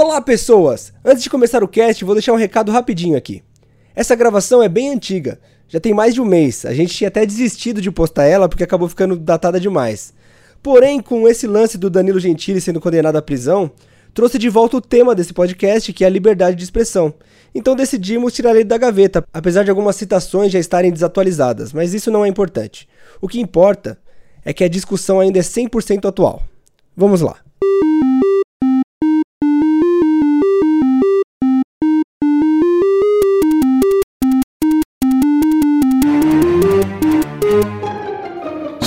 Olá, pessoas! Antes de começar o cast, vou deixar um recado rapidinho aqui. Essa gravação é bem antiga, já tem mais de um mês. A gente tinha até desistido de postar ela porque acabou ficando datada demais. Porém, com esse lance do Danilo Gentili sendo condenado à prisão, trouxe de volta o tema desse podcast, que é a liberdade de expressão. Então decidimos tirar ele da gaveta, apesar de algumas citações já estarem desatualizadas, mas isso não é importante. O que importa é que a discussão ainda é 100% atual. Vamos lá.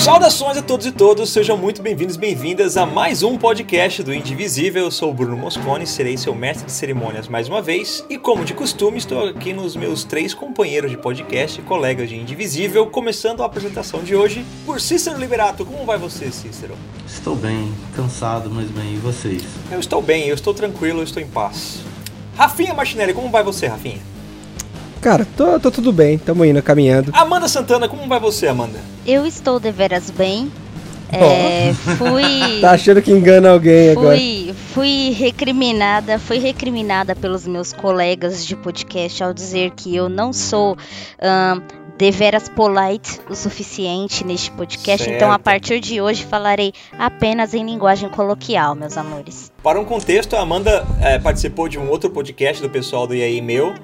Saudações a todos e todas, sejam muito bem-vindos e bem-vindas a mais um podcast do Indivisível. Eu sou o Bruno Moscone, serei seu mestre de cerimônias mais uma vez. E como de costume, estou aqui nos meus três companheiros de podcast e colegas de Indivisível, começando a apresentação de hoje por Cícero Liberato. Como vai você, Cícero? Estou bem, cansado, mas bem, e vocês? Eu estou bem, eu estou tranquilo, eu estou em paz. Rafinha Martinelli, como vai você, Rafinha? Cara, tô, tô tudo bem, tamo indo, caminhando. Amanda Santana, como vai você, Amanda? Eu estou deveras bem. É, fui. Tá achando que engana alguém agora. Fui, fui recriminada, fui recriminada pelos meus colegas de podcast ao dizer que eu não sou ahn, deveras polite o suficiente neste podcast. Certo. Então, a partir de hoje, falarei apenas em linguagem coloquial, meus amores. Para um contexto, a Amanda eh, participou de um outro podcast do pessoal do E aí Meu.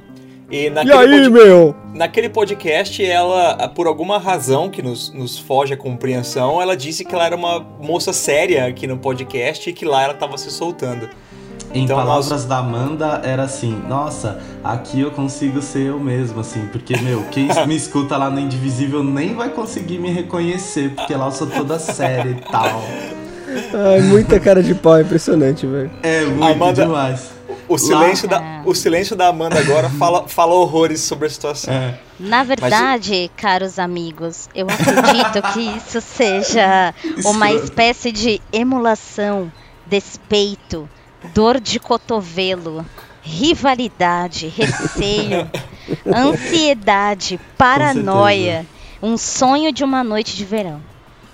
E E naquele, aí, pod- meu? naquele podcast, ela, por alguma razão que nos, nos foge a compreensão, ela disse que ela era uma moça séria aqui no podcast e que lá ela estava se soltando. Em Então, palavras da Amanda, era assim: Nossa, aqui eu consigo ser eu mesmo, assim, porque, meu, quem me escuta lá no Indivisível nem vai conseguir me reconhecer, porque lá eu sou toda séria e tal. Ai, muita cara de pau, impressionante, velho. É muito Amanda- demais. O silêncio, Lá- da, o silêncio da Amanda agora fala, fala horrores sobre a situação. É. Na verdade, caros amigos, eu acredito que isso seja uma espécie de emulação, despeito, dor de cotovelo, rivalidade, receio, ansiedade, paranoia, um sonho de uma noite de verão.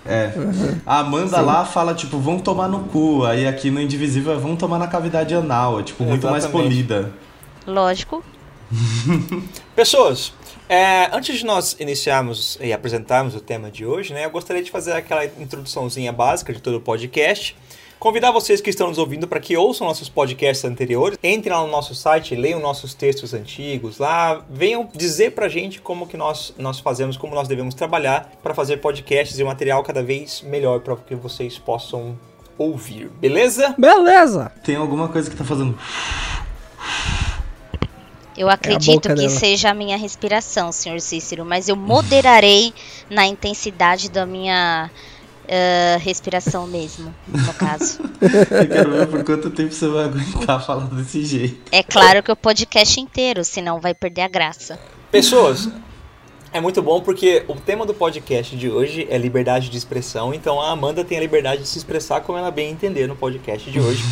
É. A Amanda lá fala, tipo, vão tomar no cu. Aí aqui no Indivisível é vão tomar na cavidade anal. É, tipo, muito mais Exatamente. polida. Lógico, Pessoas, é, antes de nós iniciarmos e apresentarmos o tema de hoje, né, eu gostaria de fazer aquela introduçãozinha básica de todo o podcast. Convidar vocês que estão nos ouvindo para que ouçam nossos podcasts anteriores, entrem lá no nosso site, leiam nossos textos antigos lá, venham dizer pra gente como que nós, nós fazemos, como nós devemos trabalhar para fazer podcasts e material cada vez melhor para que vocês possam ouvir, beleza? Beleza! Tem alguma coisa que tá fazendo. eu acredito boca que dela. seja a minha respiração, senhor Cícero, mas eu moderarei na intensidade da minha ah, respiração mesmo, no caso. Eu quero ver por quanto tempo você vai aguentar falar desse jeito. É claro que o podcast inteiro, senão vai perder a graça. Pessoas, é muito bom porque o tema do podcast de hoje é liberdade de expressão, então a Amanda tem a liberdade de se expressar como ela bem entender no podcast de hoje.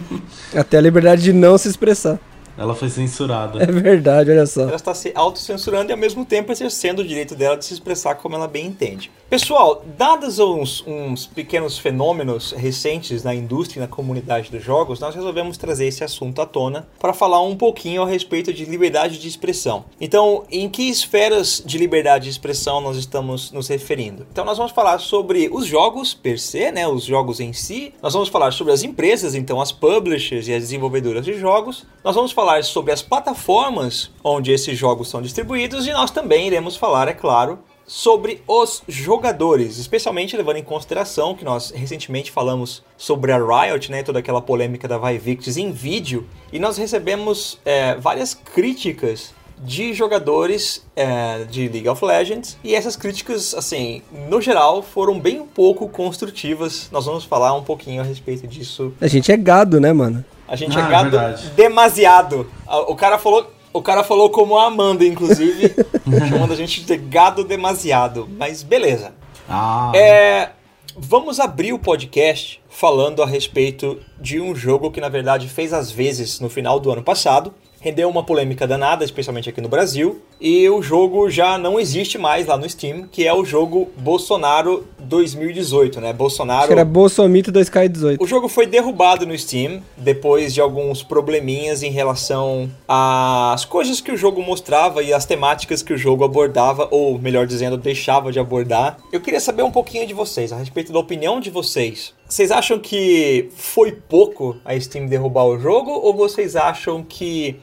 Até a liberdade de não se expressar. Ela foi censurada. É verdade, olha só. Ela está se autocensurando e ao mesmo tempo exercendo o direito dela de se expressar como ela bem entende. Pessoal, dados uns, uns pequenos fenômenos recentes na indústria e na comunidade dos jogos, nós resolvemos trazer esse assunto à tona para falar um pouquinho a respeito de liberdade de expressão. Então, em que esferas de liberdade de expressão nós estamos nos referindo? Então, nós vamos falar sobre os jogos per se, né, os jogos em si. Nós vamos falar sobre as empresas, então as publishers e as desenvolvedoras de jogos. Nós vamos falar sobre as plataformas onde esses jogos são distribuídos e nós também iremos falar, é claro, sobre os jogadores, especialmente levando em consideração que nós recentemente falamos sobre a Riot, né, toda aquela polêmica da Vivictis em vídeo, e nós recebemos é, várias críticas de jogadores é, de League of Legends e essas críticas, assim, no geral, foram bem pouco construtivas. Nós vamos falar um pouquinho a respeito disso A gente é gado, né, mano? A gente Ah, é é gado demasiado. O cara falou, o cara falou como a Amanda, inclusive, chamando a gente de gado demasiado. Mas beleza. Ah, É, vamos abrir o podcast falando a respeito de um jogo que na verdade fez as vezes no final do ano passado rendeu uma polêmica danada, especialmente aqui no Brasil, e o jogo já não existe mais lá no Steam, que é o jogo Bolsonaro 2018, né? Bolsonaro. Que era Bolsomito 2K18. O jogo foi derrubado no Steam depois de alguns probleminhas em relação às coisas que o jogo mostrava e as temáticas que o jogo abordava, ou melhor dizendo, deixava de abordar. Eu queria saber um pouquinho de vocês, a respeito da opinião de vocês. Vocês acham que foi pouco a Steam derrubar o jogo ou vocês acham que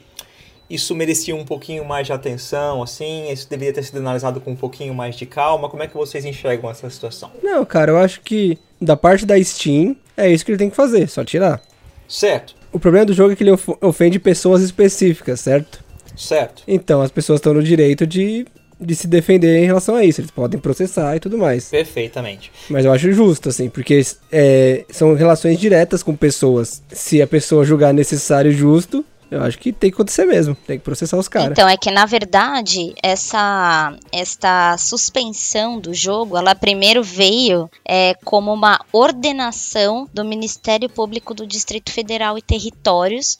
isso merecia um pouquinho mais de atenção, assim, isso deveria ter sido analisado com um pouquinho mais de calma. Como é que vocês enxergam essa situação? Não, cara, eu acho que da parte da Steam é isso que ele tem que fazer, só tirar. Certo. O problema do jogo é que ele ofende pessoas específicas, certo? Certo. Então as pessoas estão no direito de, de se defender em relação a isso. Eles podem processar e tudo mais. Perfeitamente. Mas eu acho justo, assim, porque é, são relações diretas com pessoas. Se a pessoa julgar necessário e justo, eu acho que tem que acontecer mesmo, tem que processar os caras. Então, é que na verdade, essa, esta suspensão do jogo, ela primeiro veio é, como uma ordenação do Ministério Público do Distrito Federal e Territórios,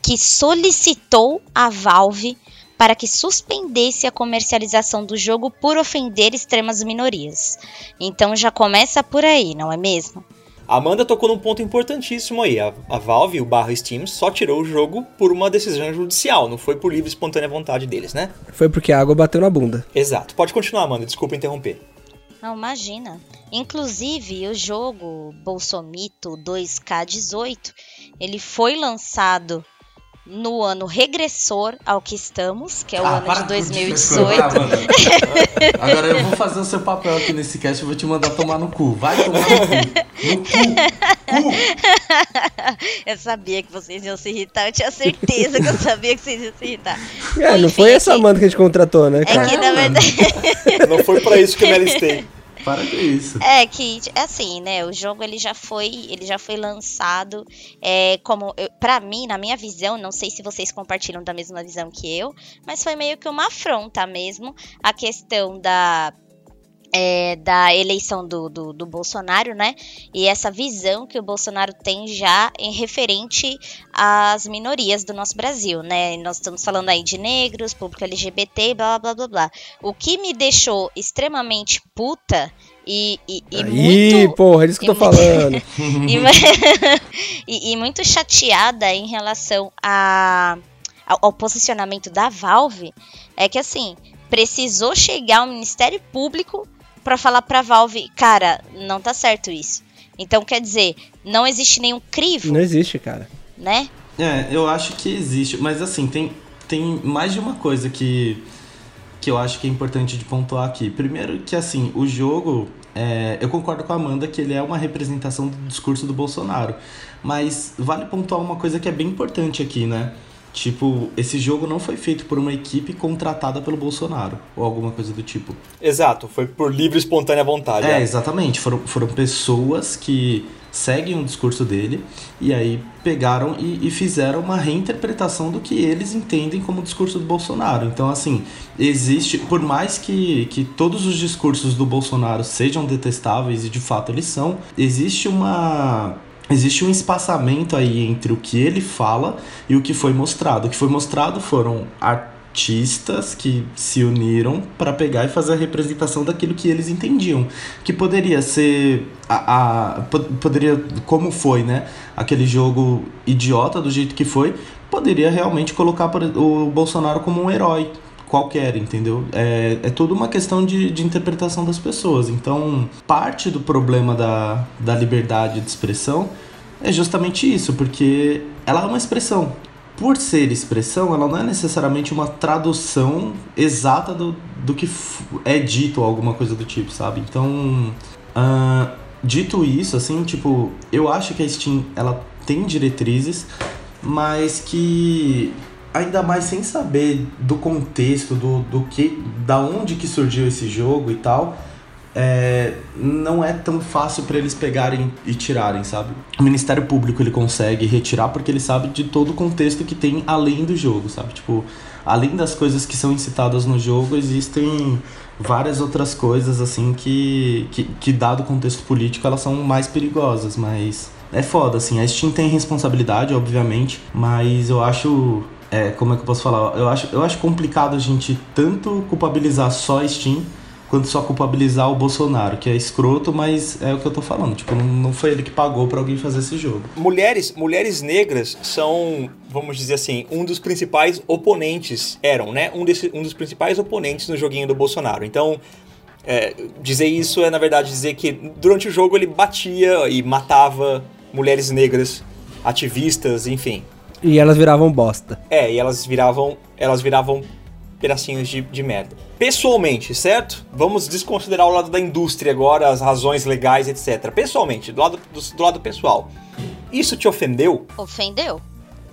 que solicitou a Valve para que suspendesse a comercialização do jogo por ofender extremas minorias. Então já começa por aí, não é mesmo? Amanda tocou num ponto importantíssimo aí. A, a Valve, o barra Steam, só tirou o jogo por uma decisão judicial, não foi por livre e espontânea vontade deles, né? Foi porque a água bateu na bunda. Exato. Pode continuar, Amanda, desculpa interromper. Não, imagina. Inclusive, o jogo Bolsomito 2K18, ele foi lançado no ano regressor ao que estamos, que é o ah, ano de 2018. De Agora eu vou fazer o seu papel aqui nesse cast, eu vou te mandar tomar no cu. Vai tomar no cu. No cu. cu. Eu sabia que vocês iam se irritar, eu tinha certeza que eu sabia que vocês iam se irritar. É, não foi essa Amanda que a gente contratou, né? Cara? É que na verdade. não foi pra isso que eu me alistei. Para com isso. É que assim, né? O jogo ele já foi, ele já foi lançado é, como para mim, na minha visão, não sei se vocês compartilham da mesma visão que eu, mas foi meio que uma afronta mesmo a questão da é, da eleição do, do, do, Bolsonaro, né? E essa visão que o Bolsonaro tem já em referente às minorias do nosso Brasil, né? Nós estamos falando aí de negros, público LGBT, blá blá blá blá. O que me deixou extremamente puta e, e, e Aí, muito, porra, é isso que eu tô muito, falando. e, e, muito chateada em relação a, ao, ao posicionamento da Valve é que assim precisou chegar ao Ministério Público para falar pra Valve, cara, não tá certo isso. Então, quer dizer, não existe nenhum crivo. Não existe, cara. Né? É, eu acho que existe, mas assim, tem, tem mais de uma coisa que, que eu acho que é importante de pontuar aqui. Primeiro que, assim, o jogo, é, eu concordo com a Amanda que ele é uma representação do discurso do Bolsonaro, mas vale pontuar uma coisa que é bem importante aqui, né? Tipo, esse jogo não foi feito por uma equipe contratada pelo Bolsonaro, ou alguma coisa do tipo. Exato, foi por livre e espontânea vontade. É, é, exatamente. Foram, foram pessoas que seguem o discurso dele e aí pegaram e, e, fizeram uma reinterpretação do que eles entendem como discurso do Bolsonaro. Então, assim, existe, por mais que, que todos os discursos do Bolsonaro sejam detestáveis, e de fato eles são, existe uma existe um espaçamento aí entre o que ele fala e o que foi mostrado. O que foi mostrado foram artistas que se uniram para pegar e fazer a representação daquilo que eles entendiam, que poderia ser a, a poderia como foi, né? Aquele jogo idiota do jeito que foi, poderia realmente colocar o Bolsonaro como um herói, qualquer, entendeu? É, é tudo uma questão de, de interpretação das pessoas. Então, parte do problema da, da liberdade de expressão é justamente isso, porque ela é uma expressão. Por ser expressão, ela não é necessariamente uma tradução exata do, do que é dito ou alguma coisa do tipo, sabe? Então, uh, dito isso, assim, tipo, eu acho que a Steam, ela tem diretrizes, mas que ainda mais sem saber do contexto, do, do que, da onde que surgiu esse jogo e tal, é, não é tão fácil para eles pegarem e tirarem, sabe? O Ministério Público ele consegue retirar porque ele sabe de todo o contexto que tem além do jogo, sabe? Tipo, além das coisas que são incitadas no jogo, existem várias outras coisas assim que, que, que dado o contexto político, elas são mais perigosas, mas é foda, assim. A Steam tem responsabilidade, obviamente, mas eu acho. É, como é que eu posso falar? Eu acho, eu acho complicado a gente tanto culpabilizar só a Steam quanto só culpabilizar o Bolsonaro, que é escroto, mas é o que eu tô falando. Tipo, não, não foi ele que pagou para alguém fazer esse jogo. Mulheres, mulheres negras são, vamos dizer assim, um dos principais oponentes, eram, né? Um, desse, um dos principais oponentes no joguinho do Bolsonaro. Então, é, dizer isso é, na verdade, dizer que durante o jogo ele batia e matava mulheres negras, ativistas, enfim. E elas viravam bosta. É, e elas viravam, elas viravam pedacinhos de, de merda. Pessoalmente, certo? Vamos desconsiderar o lado da indústria agora, as razões legais, etc. Pessoalmente, do lado, do, do lado pessoal. Isso te ofendeu? Ofendeu.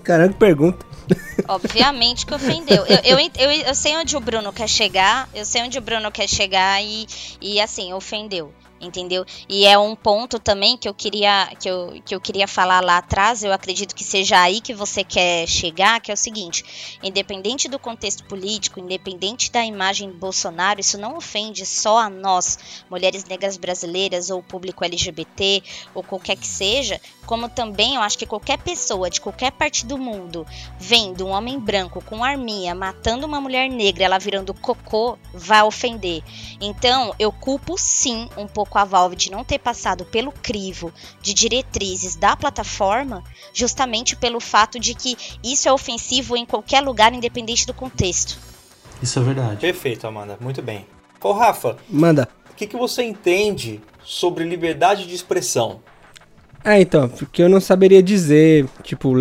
Caramba, que pergunta. Obviamente que ofendeu. Eu, eu, eu, eu, sei onde o Bruno quer chegar, eu sei onde o Bruno quer chegar e, e assim, ofendeu entendeu? E é um ponto também que eu queria que eu, que eu queria falar lá atrás, eu acredito que seja aí que você quer chegar, que é o seguinte, independente do contexto político, independente da imagem do Bolsonaro, isso não ofende só a nós, mulheres negras brasileiras ou público LGBT ou qualquer que seja, como também eu acho que qualquer pessoa de qualquer parte do mundo vendo um homem branco com arminha matando uma mulher negra, ela virando cocô, vai ofender. Então, eu culpo sim um pouco pouco a Valve de não ter passado pelo crivo de diretrizes da plataforma, justamente pelo fato de que isso é ofensivo em qualquer lugar, independente do contexto. Isso é verdade. Perfeito, Amanda. Muito bem. Ô, Rafa. Manda. O que, que você entende sobre liberdade de expressão? Ah, então, porque eu não saberia dizer, tipo,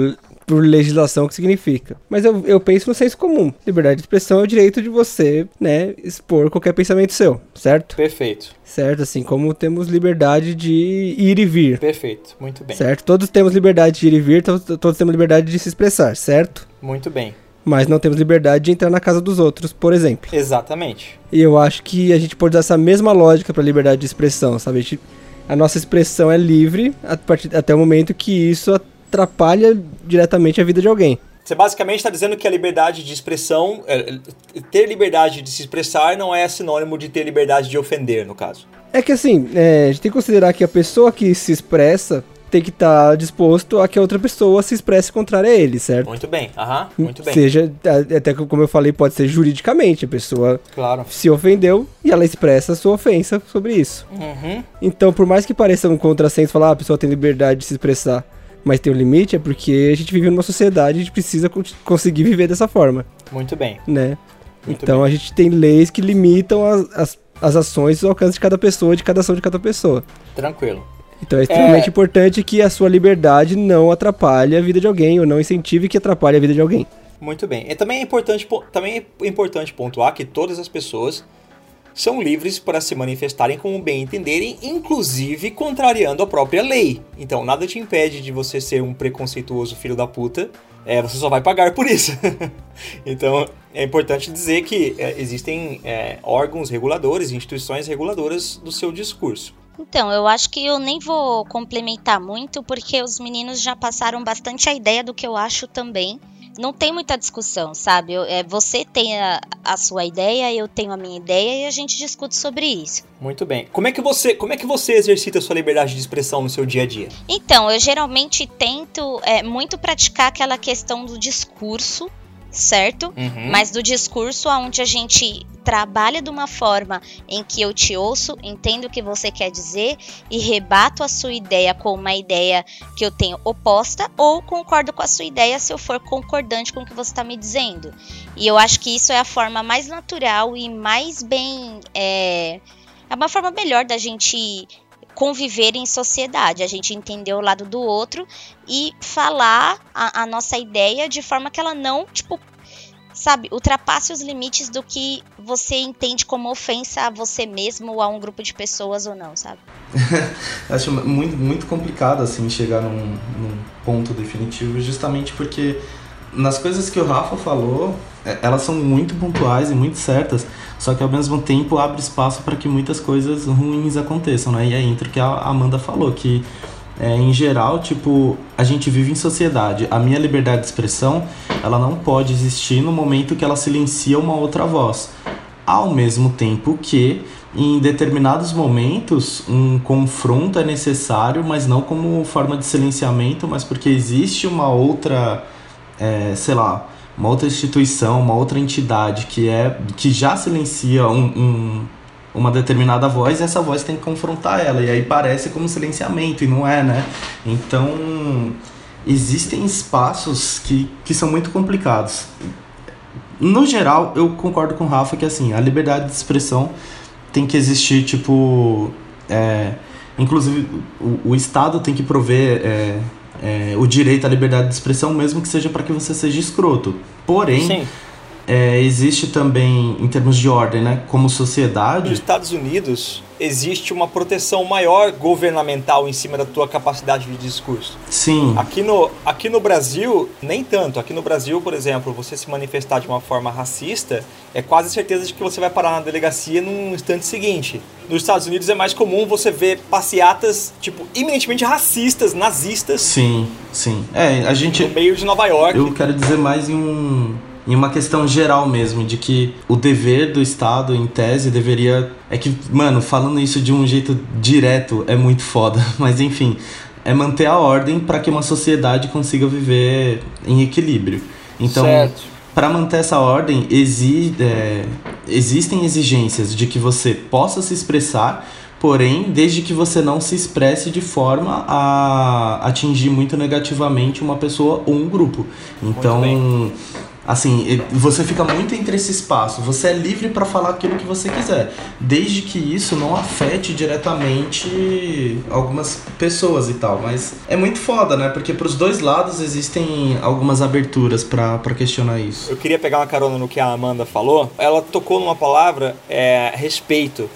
por legislação o que significa. Mas eu, eu penso no senso comum. Liberdade de expressão é o direito de você, né, expor qualquer pensamento seu, certo? Perfeito. Certo, assim como temos liberdade de ir e vir. Perfeito, muito bem. Certo? Todos temos liberdade de ir e vir, todos, todos temos liberdade de se expressar, certo? Muito bem. Mas não temos liberdade de entrar na casa dos outros, por exemplo. Exatamente. E eu acho que a gente pode usar essa mesma lógica para liberdade de expressão, sabe? A, gente, a nossa expressão é livre a partir, até o momento que isso atrapalha diretamente a vida de alguém. Você basicamente está dizendo que a liberdade de expressão, é, ter liberdade de se expressar não é sinônimo de ter liberdade de ofender, no caso. É que assim, é, a gente tem que considerar que a pessoa que se expressa tem que estar tá disposto a que a outra pessoa se expresse contrário a ele, certo? Muito bem, aham, muito bem. Seja, até como eu falei, pode ser juridicamente, a pessoa claro. se ofendeu e ela expressa a sua ofensa sobre isso. Uhum. Então, por mais que pareça um contrassenso falar, ah, a pessoa tem liberdade de se expressar, mas tem um limite, é porque a gente vive numa sociedade e a gente precisa conseguir viver dessa forma. Muito bem. Né? Muito então bem. a gente tem leis que limitam as, as, as ações e o alcance de cada pessoa, de cada ação de cada pessoa. Tranquilo. Então é extremamente é... importante que a sua liberdade não atrapalhe a vida de alguém, ou não incentive que atrapalhe a vida de alguém. Muito bem. E também é importante, também é importante pontuar que todas as pessoas são livres para se manifestarem como bem entenderem, inclusive contrariando a própria lei. Então, nada te impede de você ser um preconceituoso filho da puta, é, você só vai pagar por isso. então, é importante dizer que é, existem é, órgãos reguladores, instituições reguladoras do seu discurso. Então, eu acho que eu nem vou complementar muito, porque os meninos já passaram bastante a ideia do que eu acho também não tem muita discussão, sabe? Eu, é, você tem a, a, sua ideia, eu tenho a minha ideia e a gente discute sobre isso. Muito bem. Como é que você, como é que você exercita a sua liberdade de expressão no seu dia a dia? Então, eu geralmente tento é, muito praticar aquela questão do discurso certo? Uhum. Mas do discurso onde a gente trabalha de uma forma em que eu te ouço, entendo o que você quer dizer e rebato a sua ideia com uma ideia que eu tenho oposta ou concordo com a sua ideia se eu for concordante com o que você está me dizendo. E eu acho que isso é a forma mais natural e mais bem. É, é uma forma melhor da gente conviver em sociedade, a gente entender o lado do outro e falar a, a nossa ideia de forma que ela não, tipo, sabe, ultrapasse os limites do que você entende como ofensa a você mesmo ou a um grupo de pessoas ou não, sabe? Acho muito, muito complicado, assim, chegar num, num ponto definitivo, justamente porque nas coisas que o Rafa falou, elas são muito pontuais e muito certas, só que ao mesmo tempo abre espaço para que muitas coisas ruins aconteçam, né? E é entre o que a Amanda falou, que é, em geral, tipo, a gente vive em sociedade. A minha liberdade de expressão, ela não pode existir no momento que ela silencia uma outra voz. Ao mesmo tempo que, em determinados momentos, um confronto é necessário, mas não como forma de silenciamento, mas porque existe uma outra, é, sei lá, uma outra instituição, uma outra entidade que é que já silencia um, um uma determinada voz e essa voz tem que confrontar ela. E aí parece como silenciamento, e não é, né? Então, existem espaços que, que são muito complicados. No geral, eu concordo com o Rafa que assim, a liberdade de expressão tem que existir, tipo. É, inclusive, o, o Estado tem que prover é, é, o direito à liberdade de expressão, mesmo que seja para que você seja escroto. Porém. Sim é, existe também, em termos de ordem, né, como sociedade. Nos Estados Unidos existe uma proteção maior governamental em cima da tua capacidade de discurso. Sim. Aqui no, aqui no Brasil, nem tanto. Aqui no Brasil, por exemplo, você se manifestar de uma forma racista, é quase certeza de que você vai parar na delegacia no instante seguinte. Nos Estados Unidos é mais comum você ver passeatas, tipo, eminentemente racistas, nazistas. Sim, sim. É, a gente. No meio de Nova York. Eu quero dizer mais em um em uma questão geral mesmo, de que o dever do Estado, em tese, deveria. É que, mano, falando isso de um jeito direto é muito foda, mas enfim, é manter a ordem para que uma sociedade consiga viver em equilíbrio. Então, para manter essa ordem, exi é, existem exigências de que você possa se expressar, porém, desde que você não se expresse de forma a atingir muito negativamente uma pessoa ou um grupo. Então Assim, você fica muito entre esse espaço. Você é livre para falar aquilo que você quiser, desde que isso não afete diretamente algumas pessoas e tal. Mas é muito foda, né? Porque pros dois lados existem algumas aberturas para questionar isso. Eu queria pegar uma carona no que a Amanda falou. Ela tocou numa palavra, é, respeito.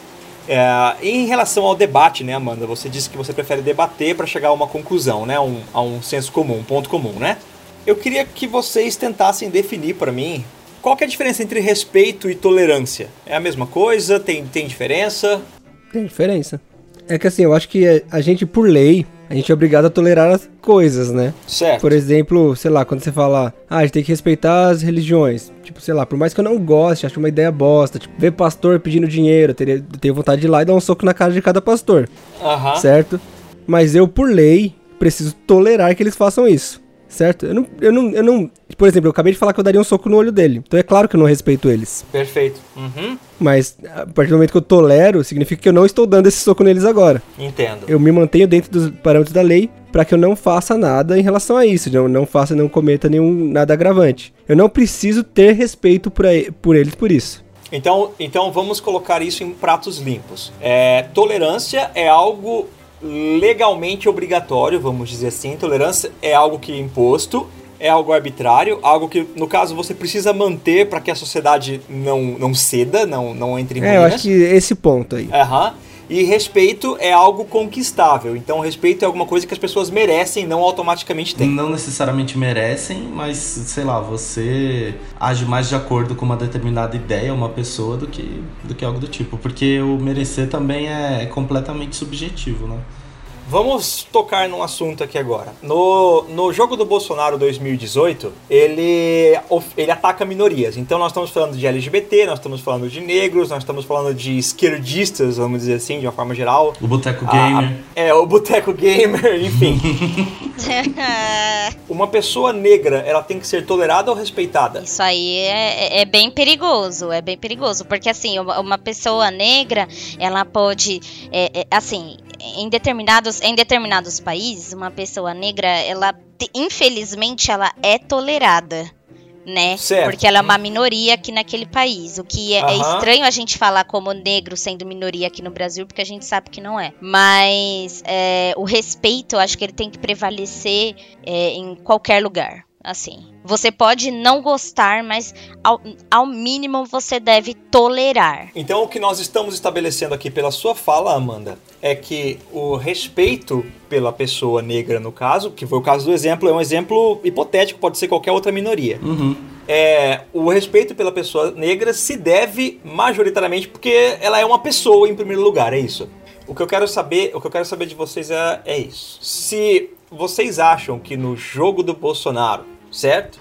É, em relação ao debate, né, Amanda? Você disse que você prefere debater para chegar a uma conclusão, né? Um, a um senso comum, um ponto comum, né? Eu queria que vocês tentassem definir para mim qual é a diferença entre respeito e tolerância. É a mesma coisa? Tem, tem diferença? Tem diferença. É que assim, eu acho que a gente, por lei, a gente é obrigado a tolerar as coisas, né? Certo. Por exemplo, sei lá, quando você fala, ah, a gente tem que respeitar as religiões. Tipo, sei lá, por mais que eu não goste, acho uma ideia bosta. Tipo, ver pastor pedindo dinheiro, eu teria, eu teria vontade de ir lá e dar um soco na cara de cada pastor. Aham. Certo? Mas eu, por lei, preciso tolerar que eles façam isso certo? Eu não, eu não, eu não. Por exemplo, eu acabei de falar que eu daria um soco no olho dele. Então é claro que eu não respeito eles. Perfeito. Uhum. Mas a partir do momento que eu tolero, significa que eu não estou dando esse soco neles agora. Entendo. Eu me mantenho dentro dos parâmetros da lei para que eu não faça nada em relação a isso. Não, não faça, não cometa nenhum nada agravante. Eu não preciso ter respeito por, por eles por isso. Então, então vamos colocar isso em pratos limpos. É, tolerância é algo legalmente obrigatório, vamos dizer assim. Tolerância é algo que é imposto, é algo arbitrário, algo que, no caso, você precisa manter para que a sociedade não, não ceda, não, não entre em ruínas. É, eu acho que esse ponto aí. Aham. E respeito é algo conquistável. Então, respeito é alguma coisa que as pessoas merecem, não automaticamente têm. Não necessariamente merecem, mas, sei lá, você age mais de acordo com uma determinada ideia, uma pessoa, do que, do que algo do tipo. Porque o merecer também é completamente subjetivo, né? Vamos tocar num assunto aqui agora. No, no jogo do Bolsonaro 2018, ele, ele ataca minorias. Então nós estamos falando de LGBT, nós estamos falando de negros, nós estamos falando de esquerdistas, vamos dizer assim, de uma forma geral. O Boteco Gamer. A, é, o Boteco Gamer, enfim. uma pessoa negra, ela tem que ser tolerada ou respeitada? Isso aí é, é bem perigoso, é bem perigoso. Porque assim, uma, uma pessoa negra, ela pode, é, é, assim, em determinados, em determinados países, uma pessoa negra, ela infelizmente ela é tolerada, né? Certo. Porque ela é uma minoria aqui naquele país. O que é, é, estranho a gente falar como negro sendo minoria aqui no Brasil, porque a gente sabe que não é. Mas é, o respeito, eu acho que ele tem que prevalecer é, em qualquer lugar. Assim, você pode não gostar, mas ao, ao mínimo você deve tolerar. Então, o que nós estamos estabelecendo aqui pela sua fala, Amanda, é que o respeito pela pessoa negra, no caso, que foi o caso do exemplo, é um exemplo hipotético, pode ser qualquer outra minoria. Uhum. É, o respeito pela pessoa negra se deve majoritariamente porque ela é uma pessoa em primeiro lugar, é isso. O que eu quero saber, o que eu quero saber de vocês é, é isso. Se vocês acham que no jogo do Bolsonaro, certo?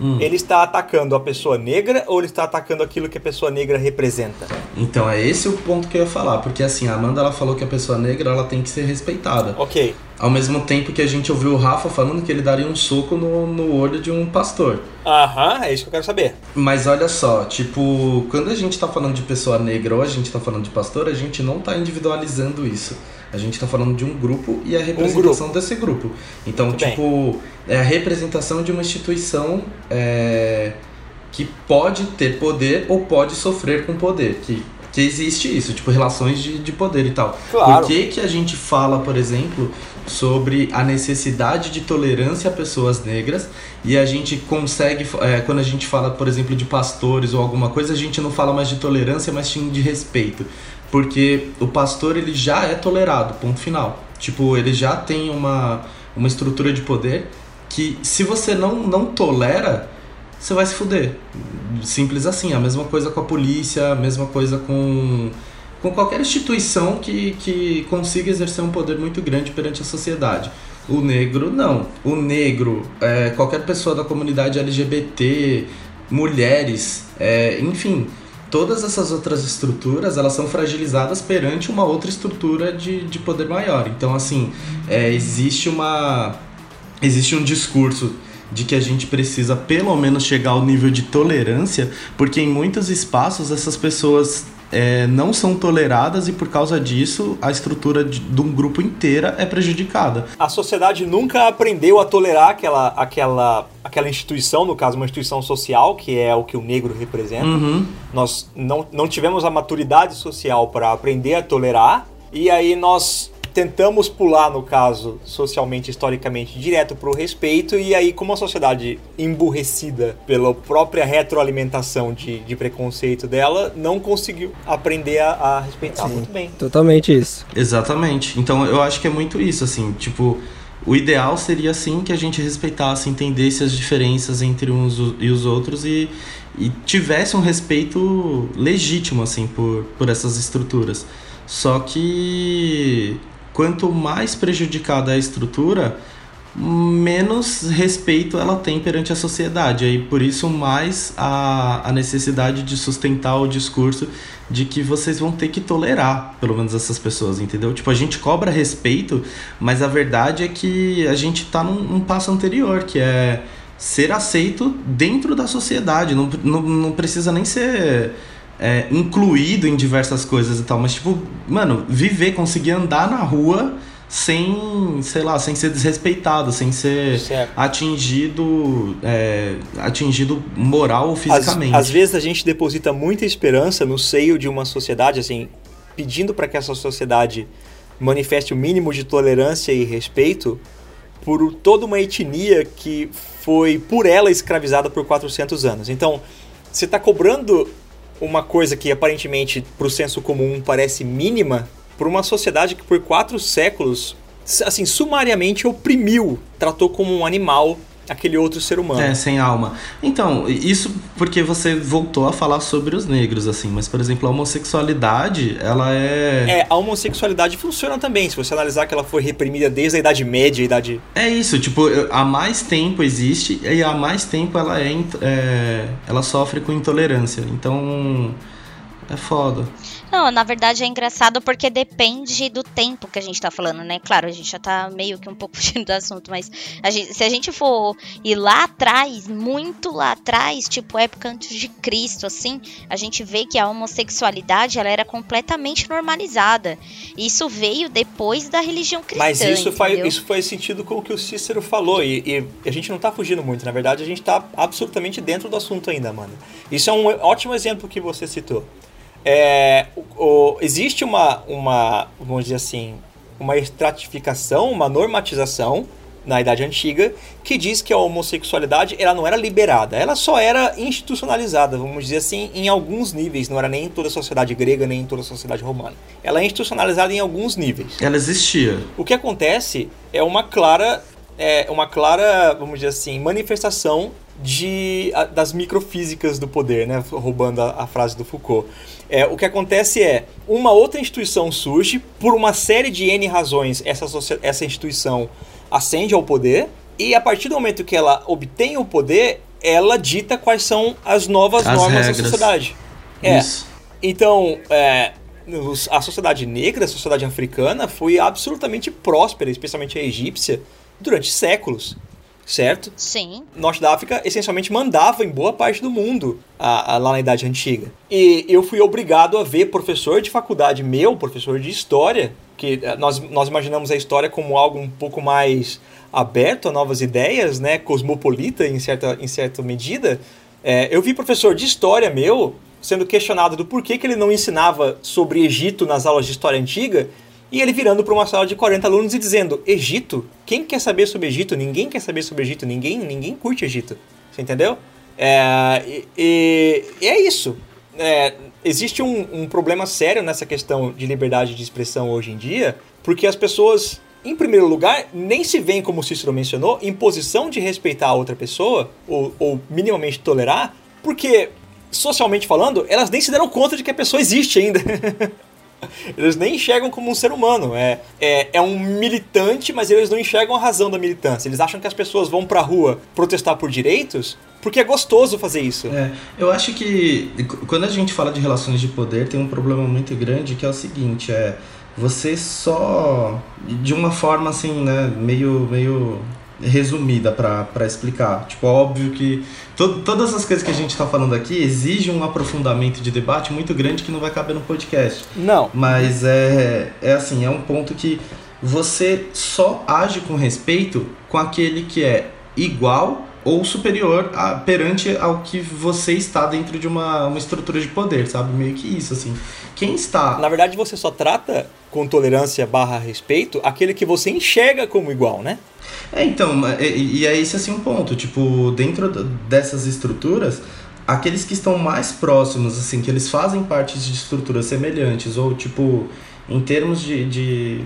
Hum. Ele está atacando a pessoa negra ou ele está atacando aquilo que a pessoa negra representa? Então é esse o ponto que eu ia falar, porque assim, a Amanda ela falou que a pessoa negra ela tem que ser respeitada. Ok. Ao mesmo tempo que a gente ouviu o Rafa falando que ele daria um soco no, no olho de um pastor. Aham, é isso que eu quero saber. Mas olha só, tipo, quando a gente tá falando de pessoa negra ou a gente tá falando de pastor, a gente não tá individualizando isso. A gente tá falando de um grupo e a representação desse grupo. Então, Muito bem. tipo, é a representação de uma instituição é, que pode ter poder ou pode sofrer com poder. Que, que existe isso, tipo, relações de, de poder e tal. Claro. Por que, que a gente fala, por exemplo, sobre a necessidade de tolerância a pessoas negras e a gente consegue, é, quando a gente fala, por exemplo, de pastores ou alguma coisa, a gente não fala mais de tolerância, mas sim de respeito. Porque o pastor ele já é tolerado, ponto final. Tipo, ele já tem uma, uma estrutura de poder que se você não, não tolera, você vai se fuder. Simples assim. A mesma coisa com a polícia, a mesma coisa com, com qualquer instituição que, que consiga exercer um poder muito grande perante a sociedade. O negro, não. O negro, é, qualquer pessoa da comunidade LGBT, mulheres, é, enfim, todas essas outras estruturas elas são fragilizadas perante uma outra estrutura de, de poder maior. Então, assim, é, existe uma existe um discurso de que a gente precisa pelo menos chegar ao nível de tolerância, porque em muitos espaços essas pessoas é, não são toleradas e por causa disso a estrutura de, de um grupo inteira é prejudicada. A sociedade nunca aprendeu a tolerar aquela, aquela, aquela instituição, no caso, uma instituição social, que é o que o negro representa. Uhum. Nós não, não tivemos a maturidade social para aprender a tolerar, e aí nós tentamos pular, no caso, socialmente, historicamente, direto para o respeito, e aí, como a sociedade emburrecida pela própria retroalimentação de, de preconceito dela, não conseguiu aprender a, a respeitar muito bem. Totalmente isso. Exatamente. Então eu acho que é muito isso, assim, tipo, o ideal seria assim que a gente respeitasse, entendesse as diferenças entre uns e os outros e, e tivesse um respeito legítimo, assim, por, por essas estruturas. Só que quanto mais prejudicada a estrutura, menos respeito ela tem perante a sociedade. Aí por isso mais a, a necessidade de sustentar o discurso de que vocês vão ter que tolerar, pelo menos essas pessoas, entendeu? Tipo, a gente cobra respeito, mas a verdade é que a gente tá num, num passo anterior, que é ser aceito dentro da sociedade. Não, não, não precisa nem ser é, incluído em diversas coisas e tal, mas tipo, mano, viver, conseguir andar na rua sem, sei lá, sem ser desrespeitado, sem ser Certo. atingido, é, atingido moral ou Às, fisicamente. às vezes a gente deposita muita esperança no seio de uma sociedade, assim, pedindo para que essa sociedade manifeste o mínimo de tolerância e respeito por toda uma etnia que foi por ela escravizada por 400 anos. Então, você está cobrando uma coisa que aparentemente para o senso comum parece mínima por uma sociedade que por quatro séculos, assim, sumariamente oprimiu, tratou como um animal aquele outro ser humano. É, sem alma. Então, isso porque você voltou a falar sobre os negros, assim, mas, por exemplo, a homossexualidade, ela é. É, a homossexualidade funciona também, se você analisar que ela foi reprimida desde a Idade Média, a Idade... É isso, tipo, há mais tempo existe e há mais tempo ela é, é, ela sofre com intolerância. Então, é foda. Não, na verdade é engraçado porque depende do tempo que a gente tá falando, né? Claro, a gente já tá meio que um pouco fugindo do assunto, mas a gente- se a gente for ir lá atrás, muito lá atrás, tipo época antes de Cristo, assim, a gente vê que a homossexualidade ela era completamente normalizada. Isso veio depois da religião cristã. Mas isso faz, entendeu? isso faz sentido com o que o Cícero falou, e, e a gente não tá fugindo muito, na verdade a gente tá absolutamente dentro do assunto ainda, mano. Isso é um ótimo exemplo que você citou. É, o- o- existe uma, uma, vamos dizer assim, uma estratificação, uma normatização na Idade Antiga, que diz que a homossexualidade ela não era liberada, ela só era institucionalizada, vamos dizer assim, em alguns níveis. Não era nem em toda a sociedade grega, nem em toda a sociedade romana. Ela é institucionalizada em alguns níveis. Ela existia. O que acontece é uma clara, é uma clara, vamos dizer assim, manifestação de, das microfísicas do poder, né? roubando a, a frase do Foucault. É, o que acontece é, uma outra instituição surge, por uma série de N razões, essa, essa instituição ascende ao poder, e a partir do momento que ela obtém o poder, ela dita quais são as novas as normas regras. da sociedade. É. Isso. Então, é, a sociedade negra, a sociedade africana, foi absolutamente próspera, especialmente a egípcia, durante séculos certo? Sim. Norte da África essencialmente mandava em boa parte do mundo a, a, lá na Idade Antiga. E eu fui obrigado a ver professor de faculdade meu, professor de história, que eh, nós, nós imaginamos a história como algo um pouco mais aberto a novas ideias, né, cosmopolita em certa, em certa medida. É, eu vi professor de história meu sendo questionado do porquê que ele não ensinava sobre Egito nas aulas de história antiga e ele virando para uma sala de 40 alunos e dizendo: Egito? Quem quer saber sobre Egito? Ninguém quer saber sobre Egito, ninguém, ninguém curte Egito. Você entendeu? É, e, e, é isso. É, existe um, um problema sério nessa questão de liberdade de expressão hoje em dia, porque as pessoas, em primeiro lugar, nem se veem, como o Cícero mencionou, em posição de respeitar a outra pessoa, ou, ou minimamente tolerar, porque, socialmente falando, elas nem se deram conta de que a pessoa existe ainda. Eles nem enxergam como um ser humano. É, é, é um militante, mas eles não enxergam a razão da militância. Eles acham que as pessoas vão pra rua protestar por direitos porque é gostoso fazer isso. É, eu acho que quando a gente fala de relações de poder, tem um problema muito grande que é o seguinte, é você só de uma forma assim, né, meio meio resumida para explicar. Tipo, óbvio que to todas as coisas que a gente está falando aqui exigem um aprofundamento de debate muito grande que não vai caber no podcast. Não. Mas é, é assim, é um ponto que você só age com respeito com aquele que é igual ou superior a, perante ao que você está dentro de uma, uma estrutura de poder, sabe? Meio que isso, assim. Quem está... Na verdade, você só trata com tolerância barra respeito aquele que você enxerga como igual, né? É, então, e, e é esse assim um ponto, tipo, dentro dessas estruturas, aqueles que estão mais próximos, assim, que eles fazem parte de estruturas semelhantes, ou tipo, em termos de, de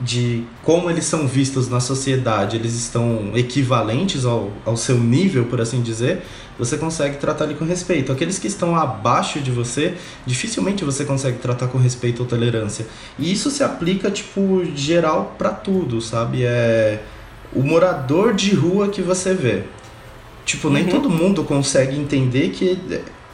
de como eles são vistos na sociedade, eles estão equivalentes ao, ao seu nível, por assim dizer, você consegue tratar ele com respeito. Aqueles que estão abaixo de você, dificilmente você consegue tratar com respeito ou tolerância. E isso se aplica, tipo, geral para tudo, sabe? É o morador de rua que você vê. Tipo, nem uhum. todo mundo consegue entender que,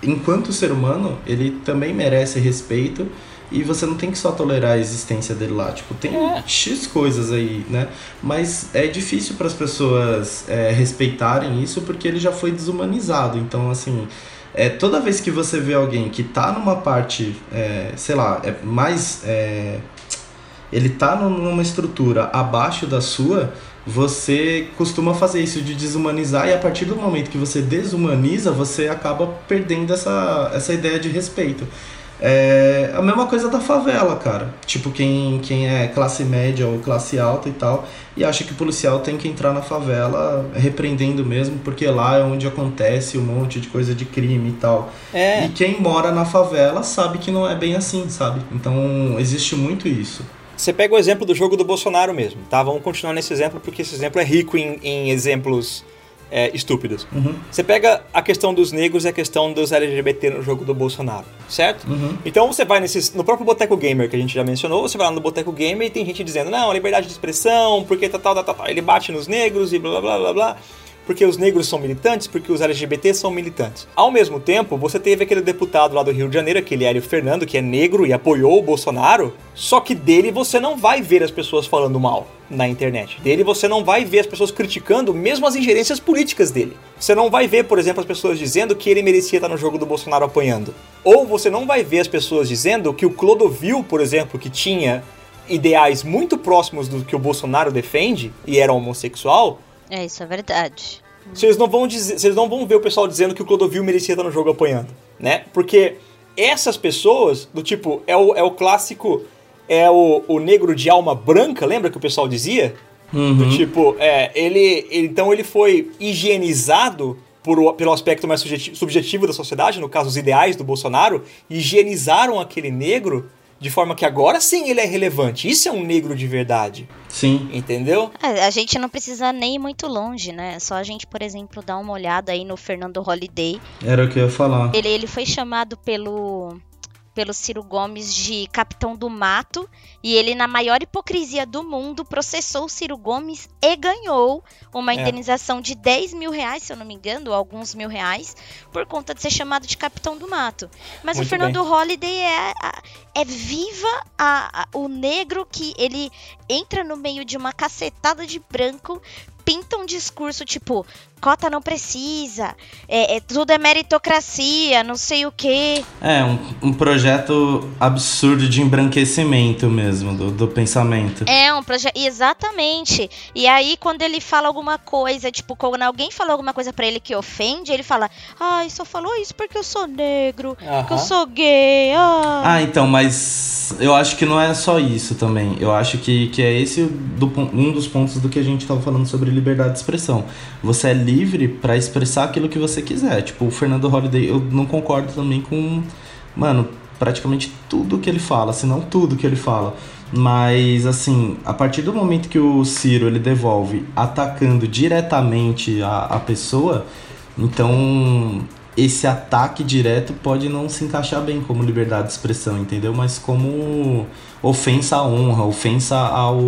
enquanto ser humano, ele também merece respeito e você não tem que só tolerar a existência dele lá. Tipo, tem é. X coisas aí, né? Mas é difícil para as pessoas é, respeitarem isso porque ele já foi desumanizado. Então, assim, é, toda vez que você vê alguém que tá numa parte, é, sei lá, é mais. É, ele tá numa estrutura abaixo da sua, você costuma fazer isso de desumanizar e a partir do momento que você desumaniza, você acaba perdendo essa, essa ideia de respeito. É a mesma coisa da favela, cara. Tipo, quem, quem é classe média ou classe alta e tal, e acha que o policial tem que entrar na favela repreendendo mesmo, porque lá é onde acontece um monte de coisa de crime e tal. É. E quem mora na favela sabe que não é bem assim, sabe? Então existe muito isso. Você pega o exemplo do jogo do Bolsonaro mesmo, tá? Vamos continuar nesse exemplo, porque esse exemplo é rico em, em exemplos é, estúpidos. Uhum. Você pega a questão dos negros e a questão dos LGBT no jogo do Bolsonaro, certo? Uhum. Então você vai nesses, no próprio Boteco Gamer que a gente já mencionou, você vai lá no Boteco Gamer e tem gente dizendo, não, liberdade de expressão, porque tal, tal, tal, tal. Ele bate nos negros e blá blá blá blá porque os negros são militantes, porque os LGBT são militantes. Ao mesmo tempo, você teve aquele deputado lá do Rio de Janeiro, aquele Hélio Fernando, que é negro e apoiou o Bolsonaro, só que dele você não vai ver as pessoas falando mal na internet. Dele você não vai ver as pessoas criticando mesmo as ingerências políticas dele. Você não vai ver, por exemplo, as pessoas dizendo que ele merecia estar no jogo do Bolsonaro apanhando. Ou você não vai ver as pessoas dizendo que o Clodovil, por exemplo, que tinha ideais muito próximos do que o Bolsonaro defende e era homossexual, é, isso é verdade. Vocês não vão dizer, vocês não vão ver o pessoal dizendo que o Clodovil merecia estar no jogo apanhando, né? Porque essas pessoas, do tipo, é o, é o clássico, é o, o negro de alma branca, lembra que o pessoal dizia? Uhum. Do tipo, é, ele, ele- então ele foi higienizado por, pelo aspecto mais subjeti- subjetivo da sociedade, no caso os ideais do Bolsonaro, higienizaram aquele negro de forma que agora sim ele é relevante. Isso é um negro de verdade, Sim. entendeu? É, A gente não precisa nem ir muito longe, né? Só a gente, por exemplo, dar uma olhada aí no Fernando Holliday. Era o que eu ia falar. Ele, ele foi chamado pelo, pelo Ciro Gomes de capitão do mato. E ele, na maior hipocrisia do mundo, processou o Ciro Gomes e ganhou uma É. indenização de 10 mil reais, se eu não me engano, ou alguns mil reais, por conta de ser chamado de capitão do mato. Mas Muito o Fernando Holliday é, é viva a- a- o negro que ele entra no meio de uma cacetada de branco, pinta um discurso tipo, cota não precisa, é, é- tudo é meritocracia, não sei o quê. É, um, um projeto absurdo de embranquecimento mesmo do, do pensamento. É um projeto. Exatamente. E aí, quando ele fala alguma coisa, tipo, quando alguém fala alguma coisa pra ele que ofende, ele fala: Ai, só falou isso porque eu sou negro, porque eu sou gay. Ah. Ah, então, mas eu acho que não é só isso também. Eu acho que, que é esse do um dos pontos do que a gente tava falando sobre liberdade de expressão. Você é livre pra expressar aquilo que você quiser. Tipo, o Fernando Holliday, eu não concordo também com, mano, praticamente tudo que ele fala, se não tudo que ele fala. Mas assim, a partir do momento que o Ciro ele devolve atacando diretamente a, a pessoa, então esse ataque direto pode não se encaixar bem como liberdade de expressão, entendeu? Mas como ofensa à honra, ofensa ao.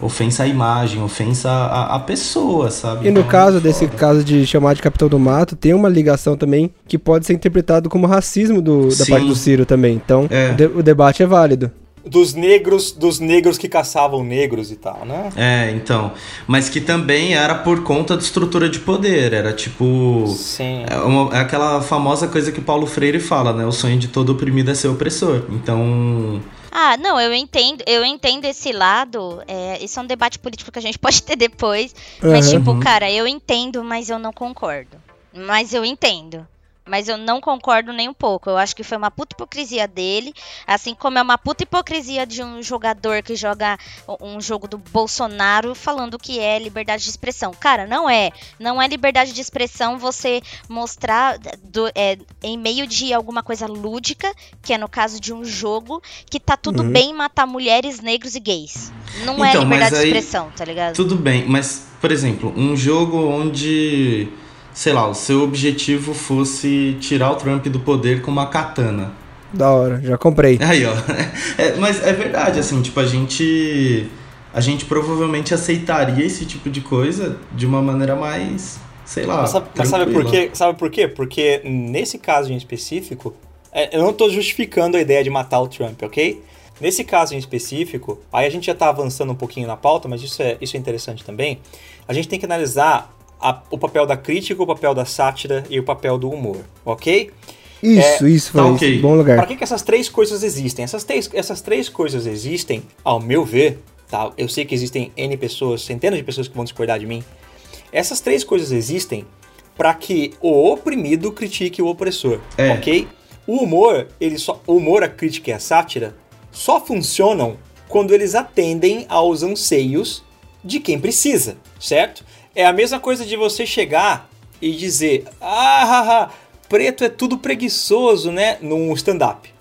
Ofensa à imagem, ofensa à, à pessoa, sabe? E no Então, caso desse foda. caso de chamar de Capitão do Mato, tem uma ligação também que pode ser interpretado como racismo do- da Sim. parte do Ciro também. Então, É. o, de- o debate é válido. Dos negros, dos negros que caçavam negros e tal, né? É, então. Mas que também era por conta de estrutura de poder. Era tipo. Sim. É, uma- é aquela famosa coisa que Paulo Freire fala, né? O sonho de todo oprimido é ser opressor. Então. Ah, não, eu entendo, eu entendo esse lado. É, isso é um debate político que a gente pode ter depois. Mas, Aham. tipo, Uhum. cara, eu entendo, mas eu não concordo. Mas eu entendo. Mas eu não concordo nem um pouco. Eu acho que foi uma puta hipocrisia dele. Assim como é uma puta hipocrisia de um jogador que joga um jogo do Bolsonaro falando que é liberdade de expressão. Cara, não é. Não é liberdade de expressão você mostrar do- é, em meio de alguma coisa lúdica, que é no caso de um jogo, que tá tudo Uhum. bem matar mulheres, negros e gays. Não é Então, mas liberdade de aí- expressão, tá ligado? Tudo bem, mas, por exemplo, um jogo onde. Sei lá, o seu objetivo fosse tirar o Trump do poder com uma katana. Da hora, já comprei. Aí, ó. É, mas é verdade, assim, tipo, a gente. A gente provavelmente aceitaria esse tipo de coisa de uma maneira mais. Sei lá. Mas sabe, mas sabe por quê? Sabe por quê? Porque nesse caso em específico, é, eu não tô justificando a ideia de matar o Trump, ok? Nesse caso em específico, aí a gente já tá avançando um pouquinho na pauta, mas isso é, isso é interessante também. A gente tem que analisar a- o papel da crítica, o papel da sátira e o papel do humor, ok? Isso, isso, foi tá isso. ok. Bom lugar. Para que, que essas três coisas existem? Essas três, essas três coisas existem, ao meu ver, tá? Eu sei que existem N pessoas, centenas de pessoas que vão discordar de mim. Essas três coisas existem para que o oprimido critique o opressor, É. ok? O humor, ele só, o humor, a crítica e a sátira só funcionam quando eles atendem aos anseios de quem precisa, certo? É a mesma coisa de você chegar e dizer, ah, haha, preto é tudo preguiçoso, né? Num stand-up,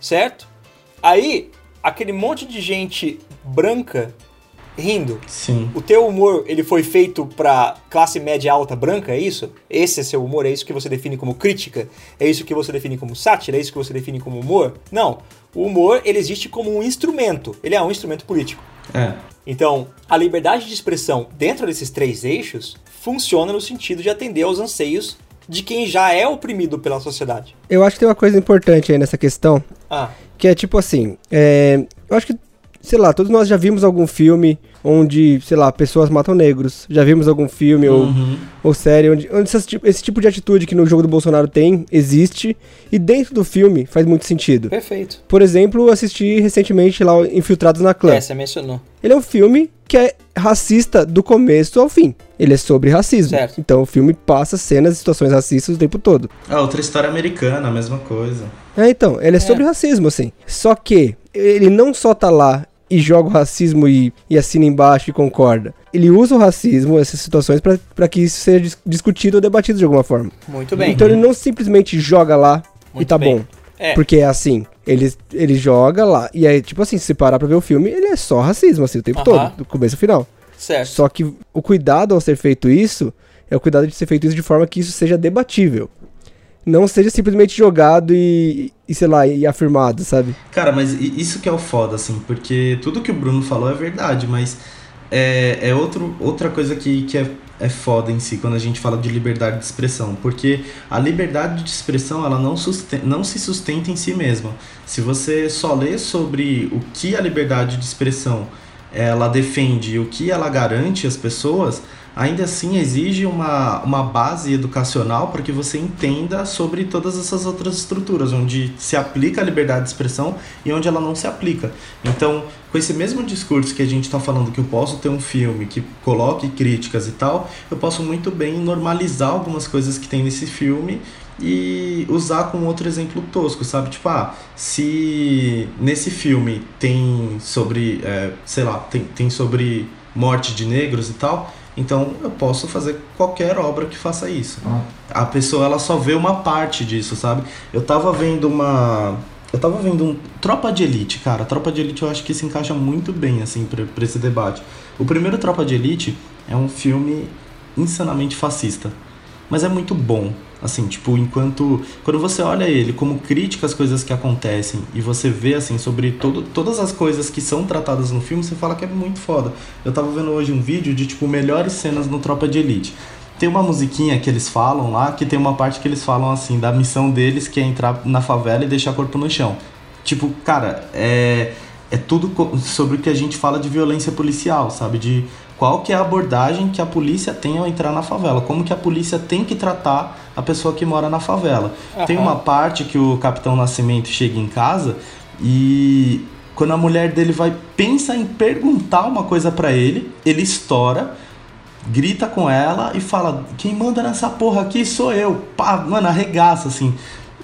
certo? Aí, aquele monte de gente branca rindo. Sim. O teu humor, ele foi feito pra classe média alta branca, é isso? Esse é seu humor? É isso que você define como crítica? É isso que você define como sátira? É isso que você define como humor? Não. O humor, ele existe como um instrumento. Ele é um instrumento político. É. Então, a liberdade de expressão dentro desses três eixos funciona no sentido de atender aos anseios de quem já é oprimido pela sociedade. Eu acho que tem uma coisa importante aí nessa questão, Ah, que é tipo assim, é, eu acho que, sei lá, todos nós já vimos algum filme onde, sei lá, pessoas matam negros. Já vimos algum filme ou, Uhum. ou série onde, onde ti- esse tipo de atitude que no jogo do Bolsonaro tem, existe, e dentro do filme faz muito sentido. perfeito. Por exemplo, eu assisti recentemente lá o Infiltrados na Clã. É, você mencionou. Ele é um filme que é racista do começo ao fim. Ele é sobre racismo. Certo. Então o filme passa cenas e situações racistas o tempo todo. Ah, outra história americana, a mesma coisa. É, então, ele é sobre racismo, assim. Só que ele não só tá lá e joga o racismo e, e assina embaixo e concorda. Ele usa o racismo, essas situações, para que isso seja dis discutido ou debatido de alguma forma. Muito bem. Então ele não simplesmente joga lá Muito e tá bem. bom. É. Porque é assim, ele, ele joga lá. E aí, tipo assim, se parar pra ver o filme, ele é só racismo, assim, o tempo uh -huh. todo, do começo ao final. Certo. Só que o cuidado ao ser feito isso é o cuidado de ser feito isso de forma que isso seja debatível não seja simplesmente jogado e, e, sei lá, e afirmado, sabe? Cara, mas isso que é o foda, assim, porque tudo que o Bruno falou é verdade, mas é, é outro, outra coisa que, que é, é foda em si quando a gente fala de liberdade de expressão, porque a liberdade de expressão ela não, susten não se sustenta em si mesma. Se você só lê sobre o que a liberdade de expressão ela defende e o que ela garante às pessoas, ainda assim exige uma, uma base educacional para que você entenda sobre todas essas outras estruturas, onde se aplica a liberdade de expressão e onde ela não se aplica. Então, com esse mesmo discurso que a gente está falando que eu posso ter um filme que coloque críticas e tal, eu posso muito bem normalizar algumas coisas que tem nesse filme e usar com outro exemplo tosco, sabe? Tipo, ah, se nesse filme tem sobre, é, sei lá, tem, tem sobre morte de negros e tal, então eu posso fazer qualquer obra que faça isso. A pessoa ela só vê uma parte disso, sabe? Eu tava vendo uma eu tava vendo um Tropa de Elite, cara. Tropa de Elite eu acho que se encaixa muito bem assim para esse debate. O primeiro Tropa de Elite é um filme insanamente fascista, mas é muito bom. Assim, tipo, enquanto. Quando você olha ele como crítica às coisas que acontecem e você vê, assim, sobre todo, todas as coisas que são tratadas no filme, você fala que é muito foda. Eu tava vendo hoje um vídeo de, tipo, melhores cenas no Tropa de Elite. Tem uma musiquinha que eles falam lá, que tem uma parte que eles falam, assim, da missão deles, que é entrar na favela e deixar corpo no chão. Tipo, cara, é. É tudo sobre o que a gente fala de violência policial, sabe? De qual que é a abordagem que a polícia tem ao entrar na favela, como que a polícia tem que tratar a pessoa que mora na favela. Uhum. Tem uma parte que o Capitão Nascimento chega em casa e quando a mulher dele vai pensa em perguntar uma coisa para ele, ele estoura, grita com ela e fala: "Quem manda nessa porra aqui sou eu". Pá, mano, arregaça assim.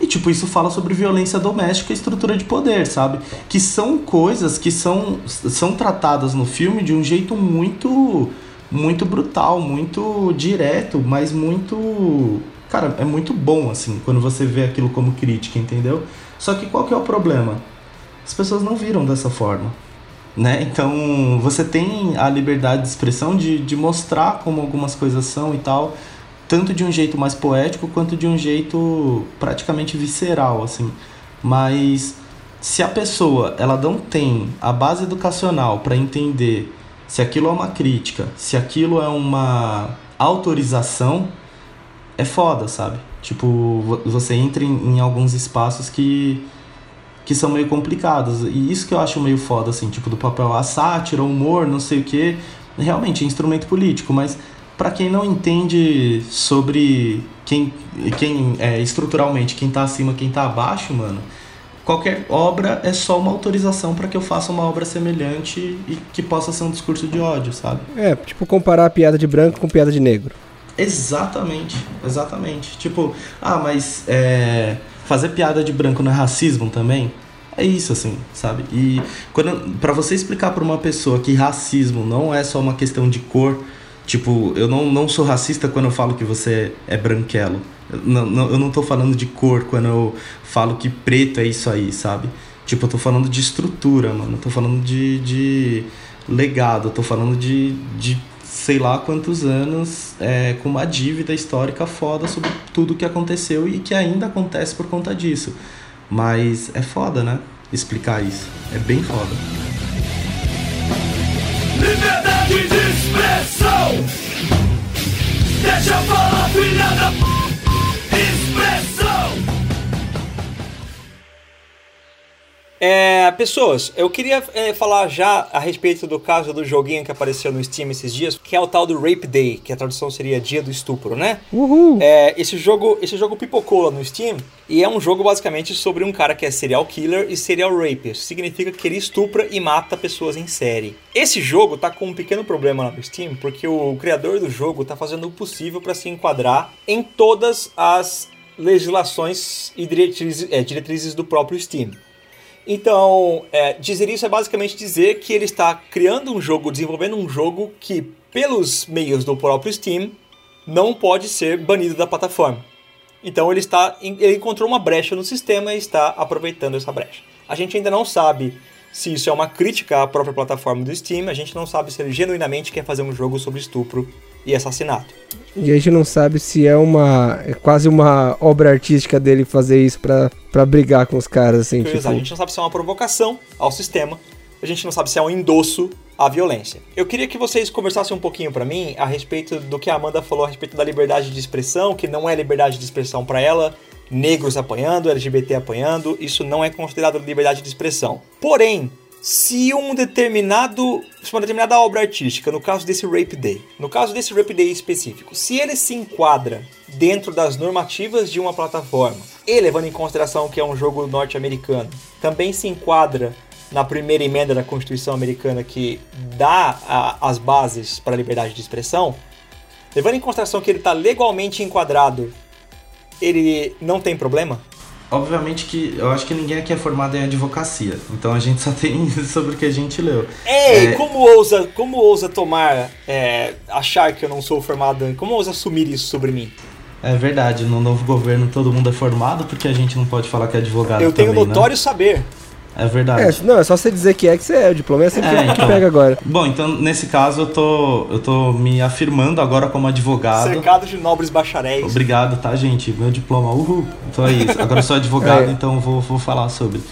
E, tipo, isso fala sobre violência doméstica e estrutura de poder, sabe? Que são coisas que são, são tratadas no filme de um jeito muito muito brutal, muito direto, mas muito. Cara, é muito bom, assim, quando você vê aquilo como crítica, entendeu? Só que qual que é o problema? As pessoas não viram dessa forma. Né? Então você tem a liberdade de expressão de, de mostrar como algumas coisas são e tal, tanto de um jeito mais poético quanto de um jeito praticamente visceral, assim. Mas se a pessoa ela não tem a base educacional para entender se aquilo é uma crítica, se aquilo é uma autorização, é foda, sabe? Tipo, você entra em, em alguns espaços que que são meio complicados. E isso que eu acho meio foda, assim, tipo, do papel a sátira, o humor, não sei o que. Realmente é instrumento político, mas para quem não entende sobre quem, quem é, estruturalmente quem tá acima, quem tá abaixo, mano, qualquer obra é só uma autorização para que eu faça uma obra semelhante e que possa ser um discurso de ódio, sabe? É, tipo comparar a piada de branco com piada de negro. Exatamente, exatamente. Tipo, ah, mas é, fazer piada de branco não é racismo também? É isso, assim, sabe? E quando para você explicar para uma pessoa que racismo não é só uma questão de cor, Tipo, eu não, não sou racista quando eu falo que você é branquelo. Não, não, eu não tô falando de cor quando eu falo que preto é isso aí, sabe? Tipo, eu tô falando de estrutura, mano. Eu tô falando de, de legado. Eu tô falando de, de sei lá quantos anos é, com uma dívida histórica foda sobre tudo que aconteceu e que ainda acontece por conta disso. Mas é foda, né? Explicar isso. É bem foda. Liberdade de Deixa eu falar, filha da p... É, pessoas, eu queria é, falar já a respeito do caso do joguinho que apareceu no Steam esses dias, que é o tal do Rape Day, que a tradução seria Dia do Estupro, né? Uhul. É, esse jogo, esse jogo pipocou lá no Steam e é um jogo basicamente sobre um cara que é serial killer e serial raper. Significa que ele estupra e mata pessoas em série. Esse jogo tá com um pequeno problema lá no Steam, porque o criador do jogo tá fazendo o possível para se enquadrar em todas as legislações e diretrizes, é, diretrizes do próprio Steam. Então, é, dizer isso é basicamente dizer que ele está criando um jogo, desenvolvendo um jogo que, pelos meios do próprio Steam, não pode ser banido da plataforma. Então ele está, ele encontrou uma brecha no sistema e está aproveitando essa brecha. A gente ainda não sabe se isso é uma crítica à própria plataforma do Steam, a gente não sabe se ele genuinamente quer fazer um jogo sobre estupro e assassinato. E a gente não sabe se é uma. É quase uma obra artística dele fazer isso pra, pra brigar com os caras, assim. Tipo... A gente não sabe se é uma provocação ao sistema, a gente não sabe se é um endosso à violência. Eu queria que vocês conversassem um pouquinho para mim a respeito do que a Amanda falou a respeito da liberdade de expressão, que não é liberdade de expressão para ela, negros apanhando, LGBT apanhando, isso não é considerado liberdade de expressão. Porém, se um determinado, se uma determinada obra artística, no caso desse Rape Day, no caso desse Rape Day específico, se ele se enquadra dentro das normativas de uma plataforma, e levando em consideração que é um jogo norte-americano, também se enquadra na primeira emenda da Constituição americana que dá a, as bases para a liberdade de expressão, levando em consideração que ele está legalmente enquadrado ele não tem problema? Obviamente que eu acho que ninguém aqui é formado em advocacia, então a gente só tem sobre o que a gente leu. Ei, é... como ousa, como ousa tomar, é, achar que eu não sou formado, como ousa assumir isso sobre mim? É verdade, no novo governo todo mundo é formado porque a gente não pode falar que é advogado. Eu tenho também, notório né? saber. É verdade. É, não, é só você dizer que é que você é. O diploma é sempre é, então. que pega agora. Bom, então nesse caso eu tô, eu tô me afirmando agora como advogado. Cercado de nobres bacharéis. Obrigado, tá, gente? Meu diploma, uhul. Então é isso. Agora eu sou advogado, é. então vou, vou falar sobre.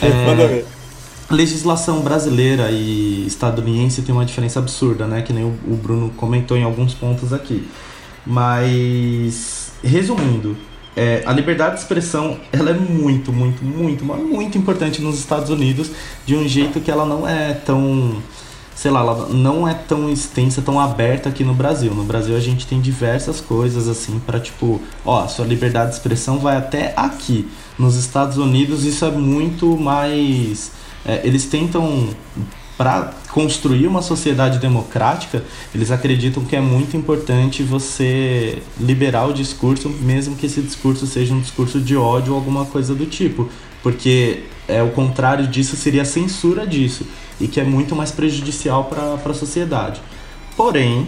É, Manda ver. Legislação brasileira e estadunidense tem uma diferença absurda, né? Que nem o, o Bruno comentou em alguns pontos aqui. Mas, resumindo, é, a liberdade de expressão ela é muito, muito, muito, muito importante nos Estados Unidos de um jeito que ela não é tão, sei lá, ela não é tão extensa, tão aberta aqui no Brasil. No Brasil a gente tem diversas coisas assim para tipo, ó, sua liberdade de expressão vai até aqui. Nos Estados Unidos isso é muito mais, é, eles tentam para construir uma sociedade democrática, eles acreditam que é muito importante você liberar o discurso, mesmo que esse discurso seja um discurso de ódio ou alguma coisa do tipo, porque é o contrário disso seria a censura disso e que é muito mais prejudicial para a sociedade. Porém,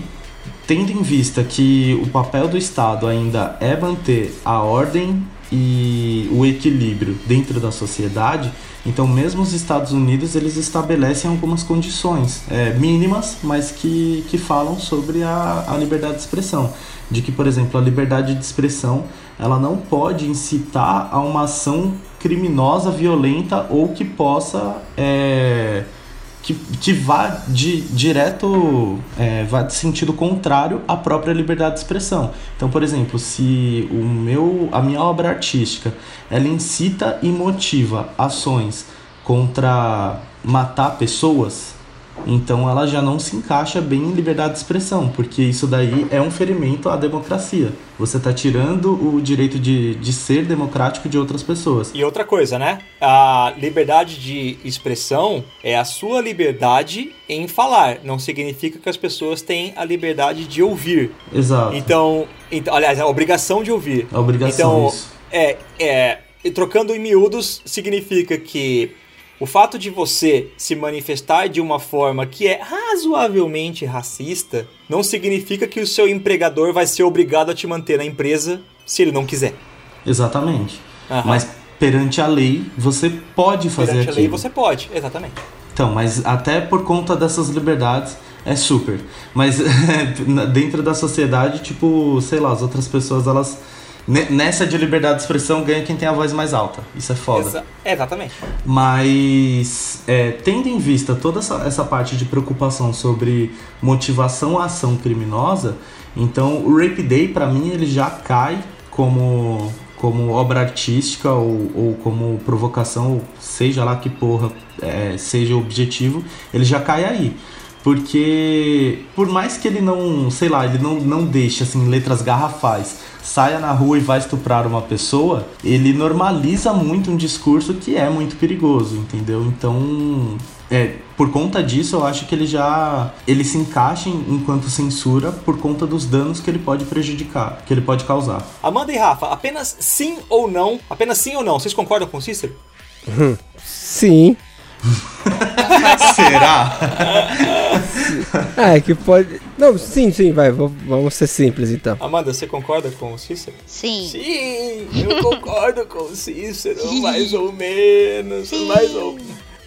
tendo em vista que o papel do Estado ainda é manter a ordem e o equilíbrio dentro da sociedade, então, mesmo os Estados Unidos, eles estabelecem algumas condições é, mínimas, mas que, que falam sobre a, a liberdade de expressão. De que, por exemplo, a liberdade de expressão ela não pode incitar a uma ação criminosa, violenta ou que possa é, que, que vá de, direto, é, vá de sentido contrário à própria liberdade de expressão. Então, por exemplo, se o meu, a minha obra artística ela incita e motiva ações contra matar pessoas, então ela já não se encaixa bem em liberdade de expressão, porque isso daí é um ferimento à democracia. Você está tirando o direito de, de ser democrático de outras pessoas. E outra coisa, né? A liberdade de expressão é a sua liberdade em falar. Não significa que as pessoas têm a liberdade de ouvir. Exato. Então, então aliás, a obrigação de ouvir. A obrigação, então, isso. É, é, trocando em miúdos, significa que o fato de você se manifestar de uma forma que é razoavelmente racista não significa que o seu empregador vai ser obrigado a te manter na empresa se ele não quiser. Exatamente. Uhum. Mas perante a lei, você pode fazer perante aquilo. Perante a lei, você pode, exatamente. Então, mas até por conta dessas liberdades, é super. Mas dentro da sociedade, tipo, sei lá, as outras pessoas, elas Nessa de liberdade de expressão ganha quem tem a voz mais alta. Isso é foda. Exa exatamente. Mas, é, tendo em vista toda essa, essa parte de preocupação sobre motivação à ação criminosa, então o Rape Day, para mim, ele já cai como, como obra artística ou, ou como provocação, seja lá que porra é, seja o objetivo, ele já cai aí. Porque, por mais que ele não, sei lá, ele não, não deixe assim, letras garrafais saia na rua e vai estuprar uma pessoa, ele normaliza muito um discurso que é muito perigoso, entendeu? Então, é, por conta disso, eu acho que ele já ele se encaixa enquanto censura por conta dos danos que ele pode prejudicar, que ele pode causar. Amanda e Rafa, apenas sim ou não? Apenas sim ou não? Vocês concordam com o Cícero? Sim. Será? Ah, é que pode. Não, sim, sim, vai, vamos ser simples então. Amanda, você concorda com o Cícero? Sim. Sim, eu concordo com o Cícero, mais ou menos, Sim. mais ou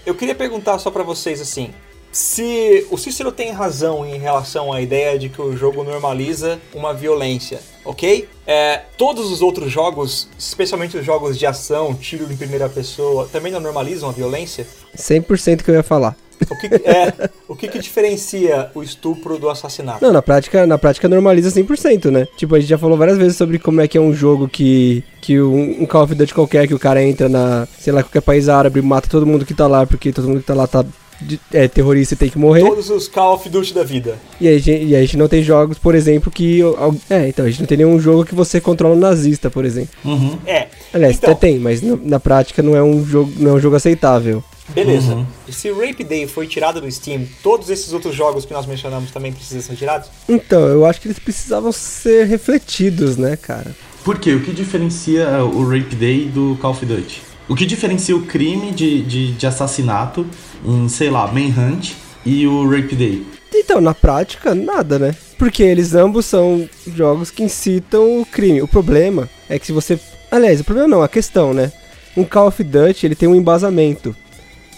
Eu queria perguntar só pra vocês assim, se o Cícero tem razão em relação à ideia de que o jogo normaliza uma violência, ok? É, todos os outros jogos, especialmente os jogos de ação, tiro em primeira pessoa, também não normalizam a violência? 100% que eu ia falar. O que, é, o que, que diferencia o estupro do assassinato? Não, na prática, na prática normaliza 100%, né? Tipo, a gente já falou várias vezes sobre como é que é um jogo que que um, um Call of Duty qualquer que o cara entra na, sei lá, qualquer país árabe, mata todo mundo que tá lá, porque todo mundo que tá lá tá de- é terrorista e tem que morrer. Todos os Call of Duty da vida. E aí, a gente- e a gente não tem jogos, por exemplo, que é, então a gente não tem nenhum jogo que você controla um nazista, por exemplo. Uhum. É. Aliás, Então- até tem, mas na, na prática não é um jogo, não é um jogo aceitável. Beleza. Uhum. Se o Rape Day foi tirado do Steam, todos esses outros jogos que nós mencionamos também precisam ser tirados? Então, eu acho que eles precisavam ser refletidos, né, cara? Por quê? O que diferencia o Rape Day do Call of Duty? O que diferencia o crime de, de, de assassinato em, sei lá, Manhunt e o Rape Day? Então, na prática, nada, né? Porque eles ambos são jogos que incitam o crime. O problema é que se você. Aliás, o problema não, a questão, né? Um Call of Duty ele tem um embasamento.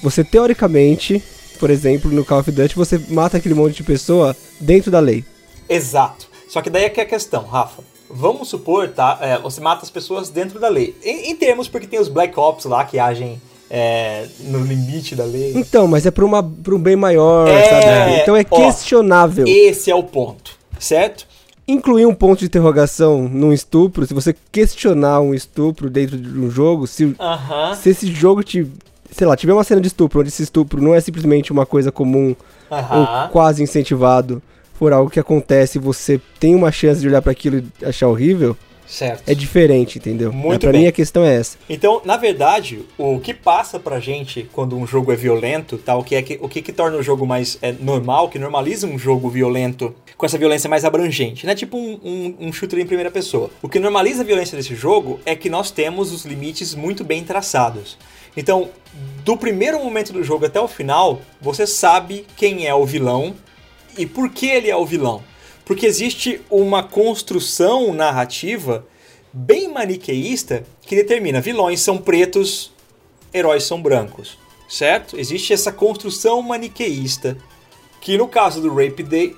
Você teoricamente, por exemplo, no Call of Duty, você mata aquele monte de pessoa dentro da lei. Exato. Só que daí é que é a questão, Rafa. Vamos supor, tá? é, você mata as pessoas dentro da lei. Em, em termos, porque tem os Black Ops lá que agem é, no limite da lei. Então, mas é pra um bem maior, É, sabe? Então é ó, questionável. Esse é o ponto, certo? Incluir um ponto de interrogação num estupro, se você questionar um estupro dentro de um jogo, se, Aham. se esse jogo te. Sei lá, tiver uma cena de estupro onde esse estupro não é simplesmente uma coisa comum ou Aham. quase incentivado, for algo que acontece e você tem uma chance de olhar pra aquilo e achar horrível, Certo. é diferente, entendeu? Muito pra bem. mim a questão é essa. Então, na verdade, o que passa pra gente quando um jogo é violento, tá? O que é que, o que, que torna o jogo mais é, normal, que normaliza um jogo violento com essa violência mais abrangente, né? Tipo um, um, um shooter em primeira pessoa. O que normaliza a violência desse jogo é que nós temos os limites muito bem traçados. Então, do primeiro momento do jogo até o final, você sabe quem é o vilão e por que ele é o vilão. Porque existe uma construção narrativa bem maniqueísta que determina vilões são pretos, heróis são brancos, certo? Existe essa construção maniqueísta que no caso do Rape Day,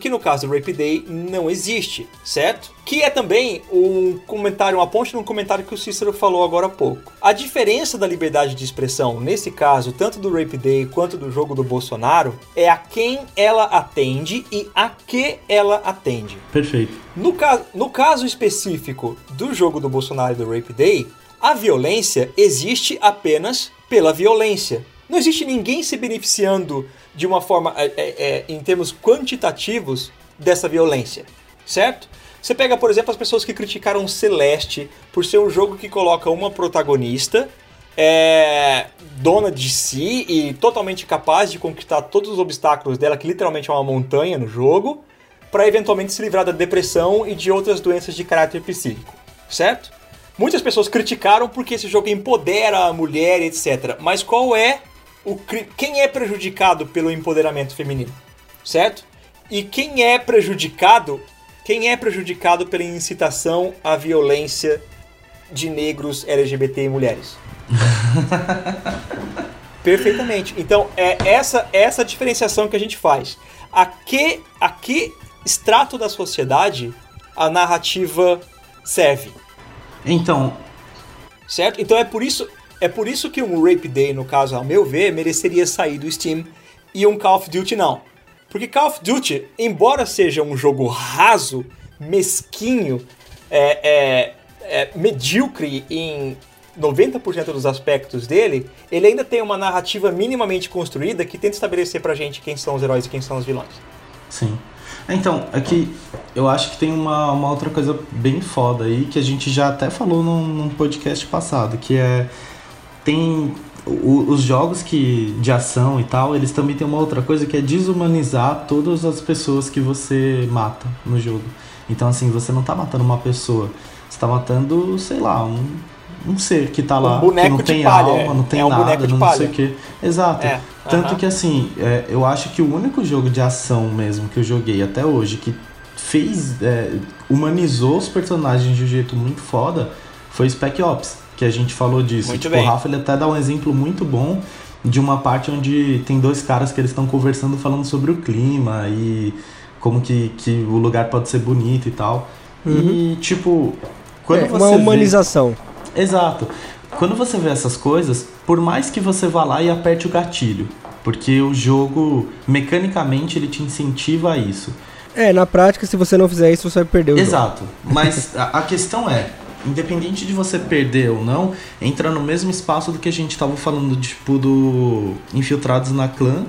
que no caso do Rape Day não existe, certo? Que é também um comentário, uma ponte num comentário que o Cícero falou agora há pouco. A diferença da liberdade de expressão, nesse caso, tanto do Rape Day quanto do jogo do Bolsonaro, é a quem ela atende e a que ela atende. Perfeito. No, ca no caso específico do jogo do Bolsonaro e do Rape Day, a violência existe apenas pela violência. Não existe ninguém se beneficiando de uma forma, é, é, é, em termos quantitativos, dessa violência, certo? Você pega, por exemplo, as pessoas que criticaram Celeste por ser um jogo que coloca uma protagonista é, dona de si e totalmente capaz de conquistar todos os obstáculos dela, que literalmente é uma montanha no jogo, para eventualmente se livrar da depressão e de outras doenças de caráter psíquico, certo? Muitas pessoas criticaram porque esse jogo empodera a mulher, etc. Mas qual é o quem é prejudicado pelo empoderamento feminino, certo? E quem é prejudicado, quem é prejudicado pela incitação à violência de negros, LGBT e mulheres? Perfeitamente. Então, é essa essa diferenciação que a gente faz. A que, a que extrato da sociedade a narrativa serve? Então, Certo? Então é por isso é por isso que um Rape Day, no caso, ao meu ver, mereceria sair do Steam e um Call of Duty não. Porque Call of Duty, embora seja um jogo raso, mesquinho, é, é, é, medíocre em 90% dos aspectos dele, ele ainda tem uma narrativa minimamente construída que tenta estabelecer pra gente quem são os heróis e quem são os vilões. sim. Então, aqui eu acho que tem uma, uma outra coisa bem foda aí que a gente já até falou num, num podcast passado, que é. Tem. o- os jogos que de ação e tal, eles também tem uma outra coisa que é desumanizar todas as pessoas que você mata no jogo. Então, assim, você não tá matando uma pessoa, você tá matando, sei lá, um, um ser que tá lá, um boneco que não tem palha, alma, não tem é um nada, não palha. sei o que. Exato. É, Tanto aham. que assim, é, eu acho que o único jogo de ação mesmo que eu joguei até hoje que fez. é, humanizou os personagens de um jeito muito foda foi Spec Ops, que a gente falou disso. Muito tipo, bem. o Rafa ele até dá um exemplo muito bom de uma parte onde tem dois caras que eles estão conversando falando sobre o clima e como que, que o lugar pode ser bonito e tal. E tipo, quando É, você uma vê- humanização. Exato. Quando você vê essas coisas, por mais que você vá lá e aperte o gatilho, porque o jogo, mecanicamente, ele te incentiva a isso. É, na prática, se você não fizer isso, você vai perder o jogo. Exato. Mas a questão é, independente de você perder ou não, entra no mesmo espaço do que a gente tava falando, tipo, do Infiltrados na Clã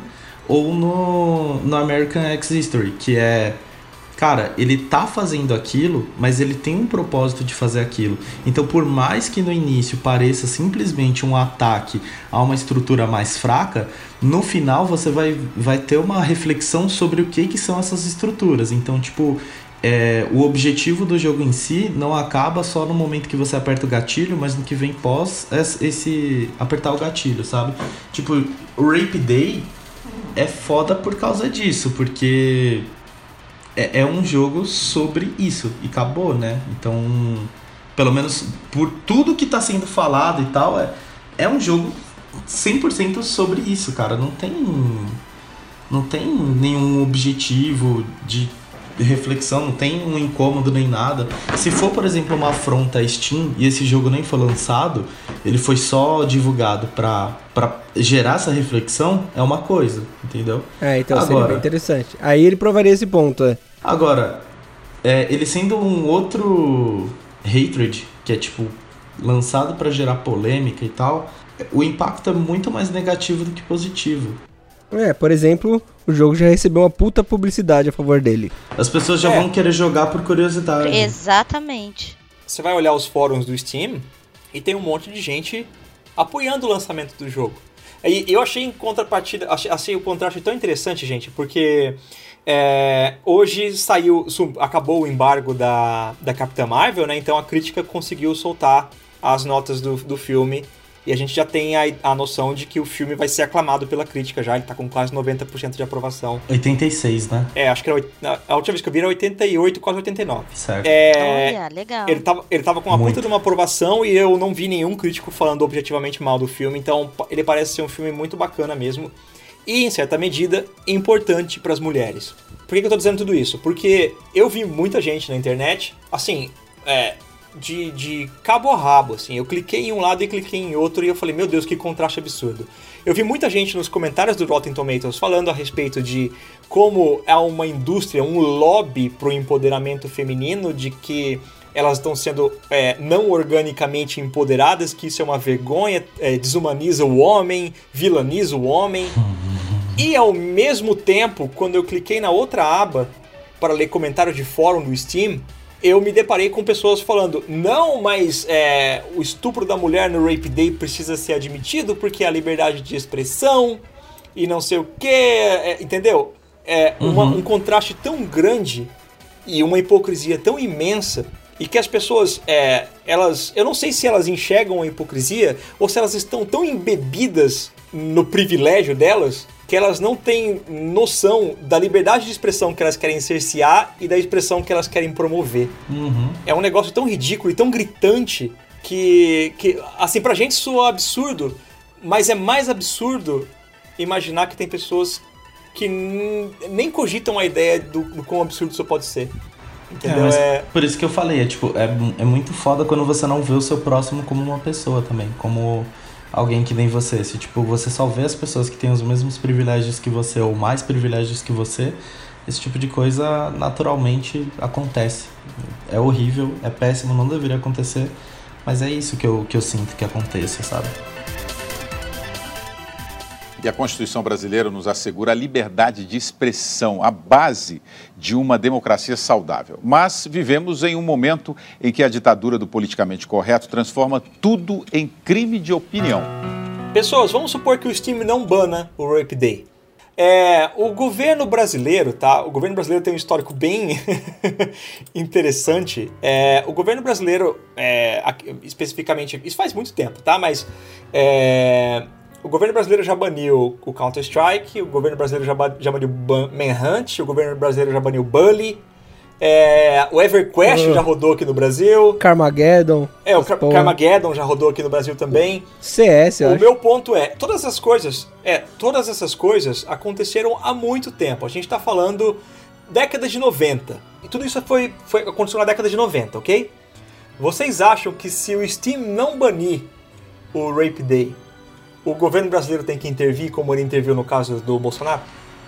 ou no, no American X History, que é. Cara, ele tá fazendo aquilo, mas ele tem um propósito de fazer aquilo. Então, por mais que no início pareça simplesmente um ataque a uma estrutura mais fraca, no final você vai, vai ter uma reflexão sobre o que, que são essas estruturas. Então, tipo, é, o objetivo do jogo em si não acaba só no momento que você aperta o gatilho, mas no que vem pós es- esse apertar o gatilho, sabe? Tipo, o Rape Day é foda por causa disso, porque é, é um jogo sobre isso e acabou, né? Então, pelo menos por tudo que tá sendo falado e tal, é, é um jogo 100% sobre isso, cara. Não tem não tem nenhum objetivo de reflexão, não tem um incômodo nem nada. Se for, por exemplo, uma afronta à Steam e esse jogo nem foi lançado, ele foi só divulgado pra, pra gerar essa reflexão, é uma coisa, entendeu? É, então seria Agora- bem interessante. Aí ele provaria esse ponto, é. Agora, é, ele sendo um outro hatred, que é tipo lançado pra gerar polêmica e tal, o impacto é muito mais negativo do que positivo. É, por exemplo, o jogo já recebeu uma puta publicidade a favor dele. As pessoas já É. vão querer jogar por curiosidade. Exatamente. Você vai olhar os fóruns do Steam e tem um monte de gente apoiando o lançamento do jogo. E eu achei em contrapartida, achei, achei o contraste tão interessante, gente, porque é, hoje saiu, acabou o embargo da, da Capitã Marvel, né? Então a crítica conseguiu soltar as notas do, do filme e a gente já tem a, a noção de que o filme vai ser aclamado pela crítica já, ele tá com quase 90% de aprovação. 86, né? É, acho que era, a última vez que eu vi era 88, quase 89. Certo. É, Olha, legal. ele tava, ele tava com uma Muito. puta de uma aprovação e eu não vi nenhum crítico falando objetivamente mal do filme, então ele parece ser um filme muito bacana mesmo. E, em certa medida, importante pras mulheres. Por que, que eu tô dizendo tudo isso? Porque eu vi muita gente na internet, assim, é, de, de cabo a rabo, assim. Eu cliquei em um lado e cliquei em outro e eu falei, meu Deus, que contraste absurdo. Eu vi muita gente nos comentários do Rotten Tomatoes falando a respeito de como é uma indústria, um lobby pro empoderamento feminino, de que elas estão sendo é, não organicamente empoderadas, que isso é uma vergonha, é, desumaniza o homem, vilaniza o homem. E ao mesmo tempo, quando eu cliquei na outra aba para ler comentários de fórum do Steam, eu me deparei com pessoas falando: não, mas é, o estupro da mulher no Rape Day precisa ser admitido porque é a liberdade de expressão e não sei o que, entendeu? É uma- um contraste tão grande e uma hipocrisia tão imensa e que as pessoas, é, elas, eu não sei se elas enxergam a hipocrisia ou se elas estão tão embebidas no privilégio delas que elas não têm noção da liberdade de expressão que elas querem cercear e da expressão que elas querem promover. Uhum. É um negócio tão ridículo e tão gritante que, que assim, pra gente soa absurdo, mas é mais absurdo imaginar que tem pessoas que nem cogitam a ideia do, do quão absurdo isso pode ser. É, Entendeu? mas É, Por isso que eu falei, é tipo, é, é muito foda quando você não vê o seu próximo como uma pessoa também, como alguém que nem você. Se tipo, você só vê as pessoas que têm os mesmos privilégios que você ou mais privilégios que você, esse tipo de coisa naturalmente acontece. É horrível, é péssimo, não deveria acontecer, mas é isso que eu, que eu sinto que aconteça, sabe? E a Constituição brasileira nos assegura a liberdade de expressão, a base de uma democracia saudável. Mas vivemos em um momento em que a ditadura do politicamente correto transforma tudo em crime de opinião. Pessoas, vamos supor que o Steam não bana o Rape Day. É, o governo brasileiro, tá? O governo brasileiro tem um histórico bem interessante. É, o governo brasileiro, é, especificamente, isso faz muito tempo, tá? Mas é, o governo brasileiro já baniu o Counter-Strike, o governo brasileiro já, já baniu Manhunt, o governo brasileiro já baniu Bully, é, o EverQuest já rodou aqui no Brasil. Carmageddon. É, o Car Carmageddon já rodou aqui no Brasil também. CS, eu O acho. meu ponto é, todas essas coisas, é, todas essas coisas aconteceram há muito tempo. A gente tá falando década de 90. E tudo isso foi, foi aconteceu na década de 90, ok? Vocês acham que se o Steam não banir o Rape Day, o governo brasileiro tem que intervir como ele interviu no caso do Bolsonaro?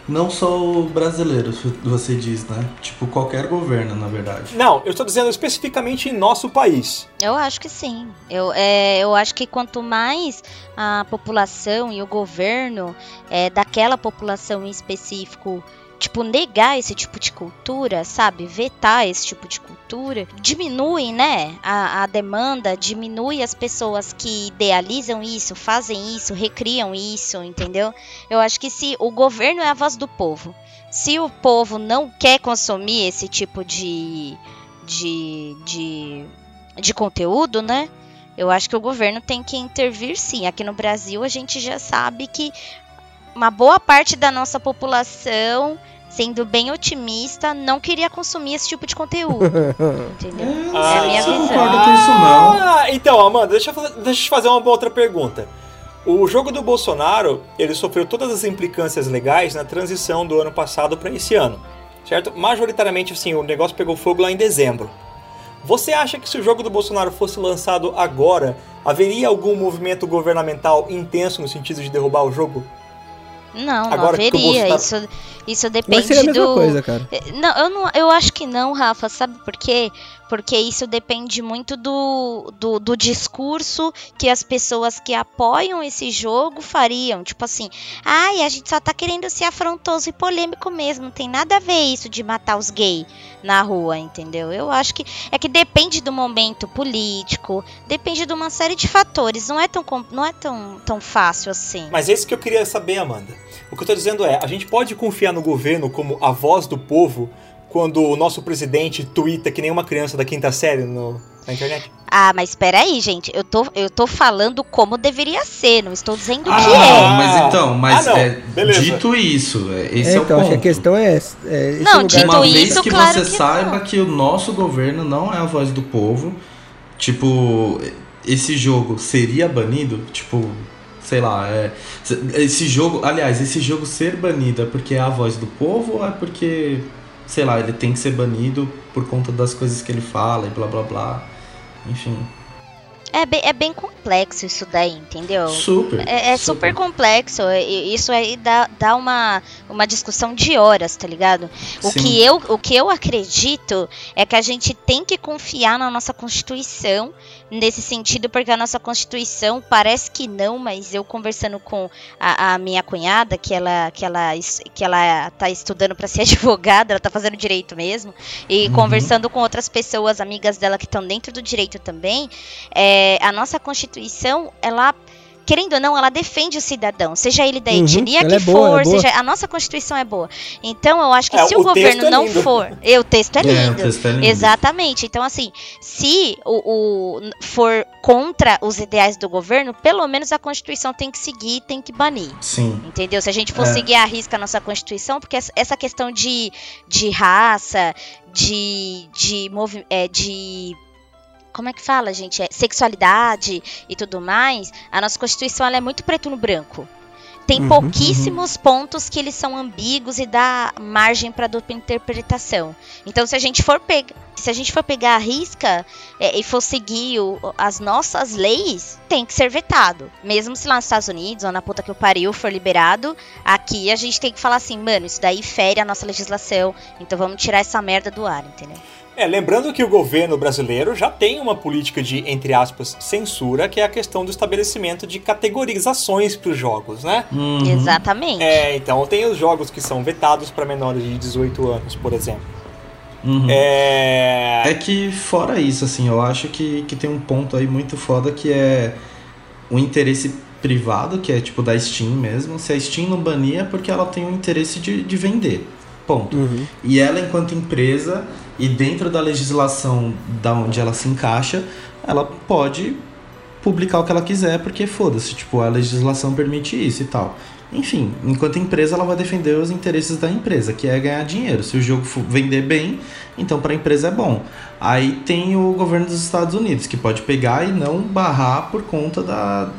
Não só o brasileiro, você diz, né? Tipo, qualquer governo, na verdade. Não, eu estou dizendo especificamente em nosso país. Eu acho que sim. Eu, é, eu acho que quanto mais a população e o governo é, daquela população em específico tipo, negar esse tipo de cultura, sabe? Vetar esse tipo de cultura, diminui, né? A, a, demanda, diminui as pessoas que idealizam isso, fazem isso, recriam isso, entendeu? Eu acho que se o governo é a voz do povo, se o povo não quer consumir esse tipo de. de. de, de conteúdo, né? Eu acho que o governo tem que intervir sim. Aqui no Brasil a gente já sabe que uma boa parte da nossa população, sendo bem otimista, não queria consumir esse tipo de conteúdo. entendeu? Ah, é a minha eu visão. concordo com isso não. Ah, então, Amanda, deixa deixa eu te fazer uma outra pergunta. O jogo do Bolsonaro, ele sofreu todas as implicâncias legais na transição do ano passado para esse ano, certo? Majoritariamente, assim, o negócio pegou fogo lá em dezembro. Você acha que se o jogo do Bolsonaro fosse lançado agora, haveria algum movimento governamental intenso no sentido de derrubar o jogo? Não, não Agora que o haveria. Bolsonaro- Isso, isso Mas depende seria a mesma do. coisa, cara. É, Não eu, não, eu acho que não, Rafa. Sabe por quê? Porque isso depende muito do, do, do discurso que as pessoas que apoiam esse jogo fariam. Tipo assim, ai, a gente só tá querendo ser afrontoso e polêmico mesmo. Não tem nada a ver isso de matar os gays na rua, entendeu? Eu acho que é que depende do momento político, depende de uma série de fatores. Não é tão, não é tão, tão fácil assim. Mas é isso que eu queria saber, Amanda. O que eu tô dizendo é, a gente pode confiar no governo como a voz do povo quando o nosso presidente twitta que nem uma criança da quinta série no, na internet? Ah, mas espera aí, gente. Eu tô, eu tô falando como deveria ser, não estou dizendo Ah, que não, é. mas então, mas Ah, é, dito isso, é, esse É, é, o então, ponto. acho que a questão é, é Não, lugar dito Uma de- vez isso, que claro você que saiba não. que o nosso governo não é a voz do povo, tipo, esse jogo seria banido, tipo, sei lá, é, esse jogo, aliás, esse jogo ser banido é porque é a voz do povo ou é porque, sei lá, ele tem que ser banido por conta das coisas que ele fala e blá blá blá, enfim, É bem, é bem complexo isso daí, entendeu? super. É, é super complexo. e Isso aí dá, dá uma, uma discussão de horas, tá ligado? O Sim. que, eu, o que eu acredito é que a gente tem que confiar na nossa Constituição nesse sentido, porque a nossa Constituição parece que não, mas eu conversando com a, a minha cunhada, que ela, que ela, que ela tá estudando para ser advogada, ela tá fazendo direito mesmo, e Uhum. conversando com outras pessoas, amigas dela que estão dentro do direito também, é, a nossa Constituição, ela. Querendo ou não, ela defende o cidadão, seja ele da Uhum, etnia que é boa, for, é seja. A nossa Constituição é boa. Então, eu acho que É, se o, o governo é não for. E o texto é É, o lindo. texto é lindo. Exatamente. Então, assim, se o, o- for contra os ideais do governo, pelo menos a Constituição tem que seguir, tem que banir. Sim. Entendeu? Se a gente for É. seguir a risca a nossa Constituição, porque essa- essa questão de, de raça, de, de, movi- é, de. Como é que fala, gente? É, sexualidade e tudo mais, a nossa Constituição é muito preto no branco. Tem Uhum, pouquíssimos pontos que eles são ambíguos e dá margem para dupla interpretação. Então, se a gente for pegar, se a gente for pegar a risca é, e for seguir o- as nossas leis, tem que ser vetado. Mesmo se lá nos Estados Unidos ou na puta que o pariu for liberado, aqui a gente tem que falar assim, mano, isso daí fere a nossa legislação, então vamos tirar essa merda do ar, entendeu? É, lembrando que o governo brasileiro já tem uma política de, entre aspas, censura, que é a questão do estabelecimento de categorizações para os jogos, né? Uhum. Exatamente. É, então tem os jogos que são vetados para menores de 18 anos, por exemplo. Uhum. É... É que, fora isso, assim, eu acho que, que tem um ponto aí muito foda que é o interesse privado, que é tipo da Steam mesmo. Se a Steam não bania é porque ela tem o interesse de, de vender. Ponto. Uhum. E ela, enquanto empresa, e dentro da legislação da onde ela se encaixa, ela pode publicar o que ela quiser, porque foda-se, tipo, a legislação permite isso e tal. Enfim, enquanto empresa, ela vai defender os interesses da empresa, que é ganhar dinheiro. Se o jogo vender bem, então para a empresa é bom. Aí tem o governo dos Estados Unidos, que pode pegar e não barrar por conta da,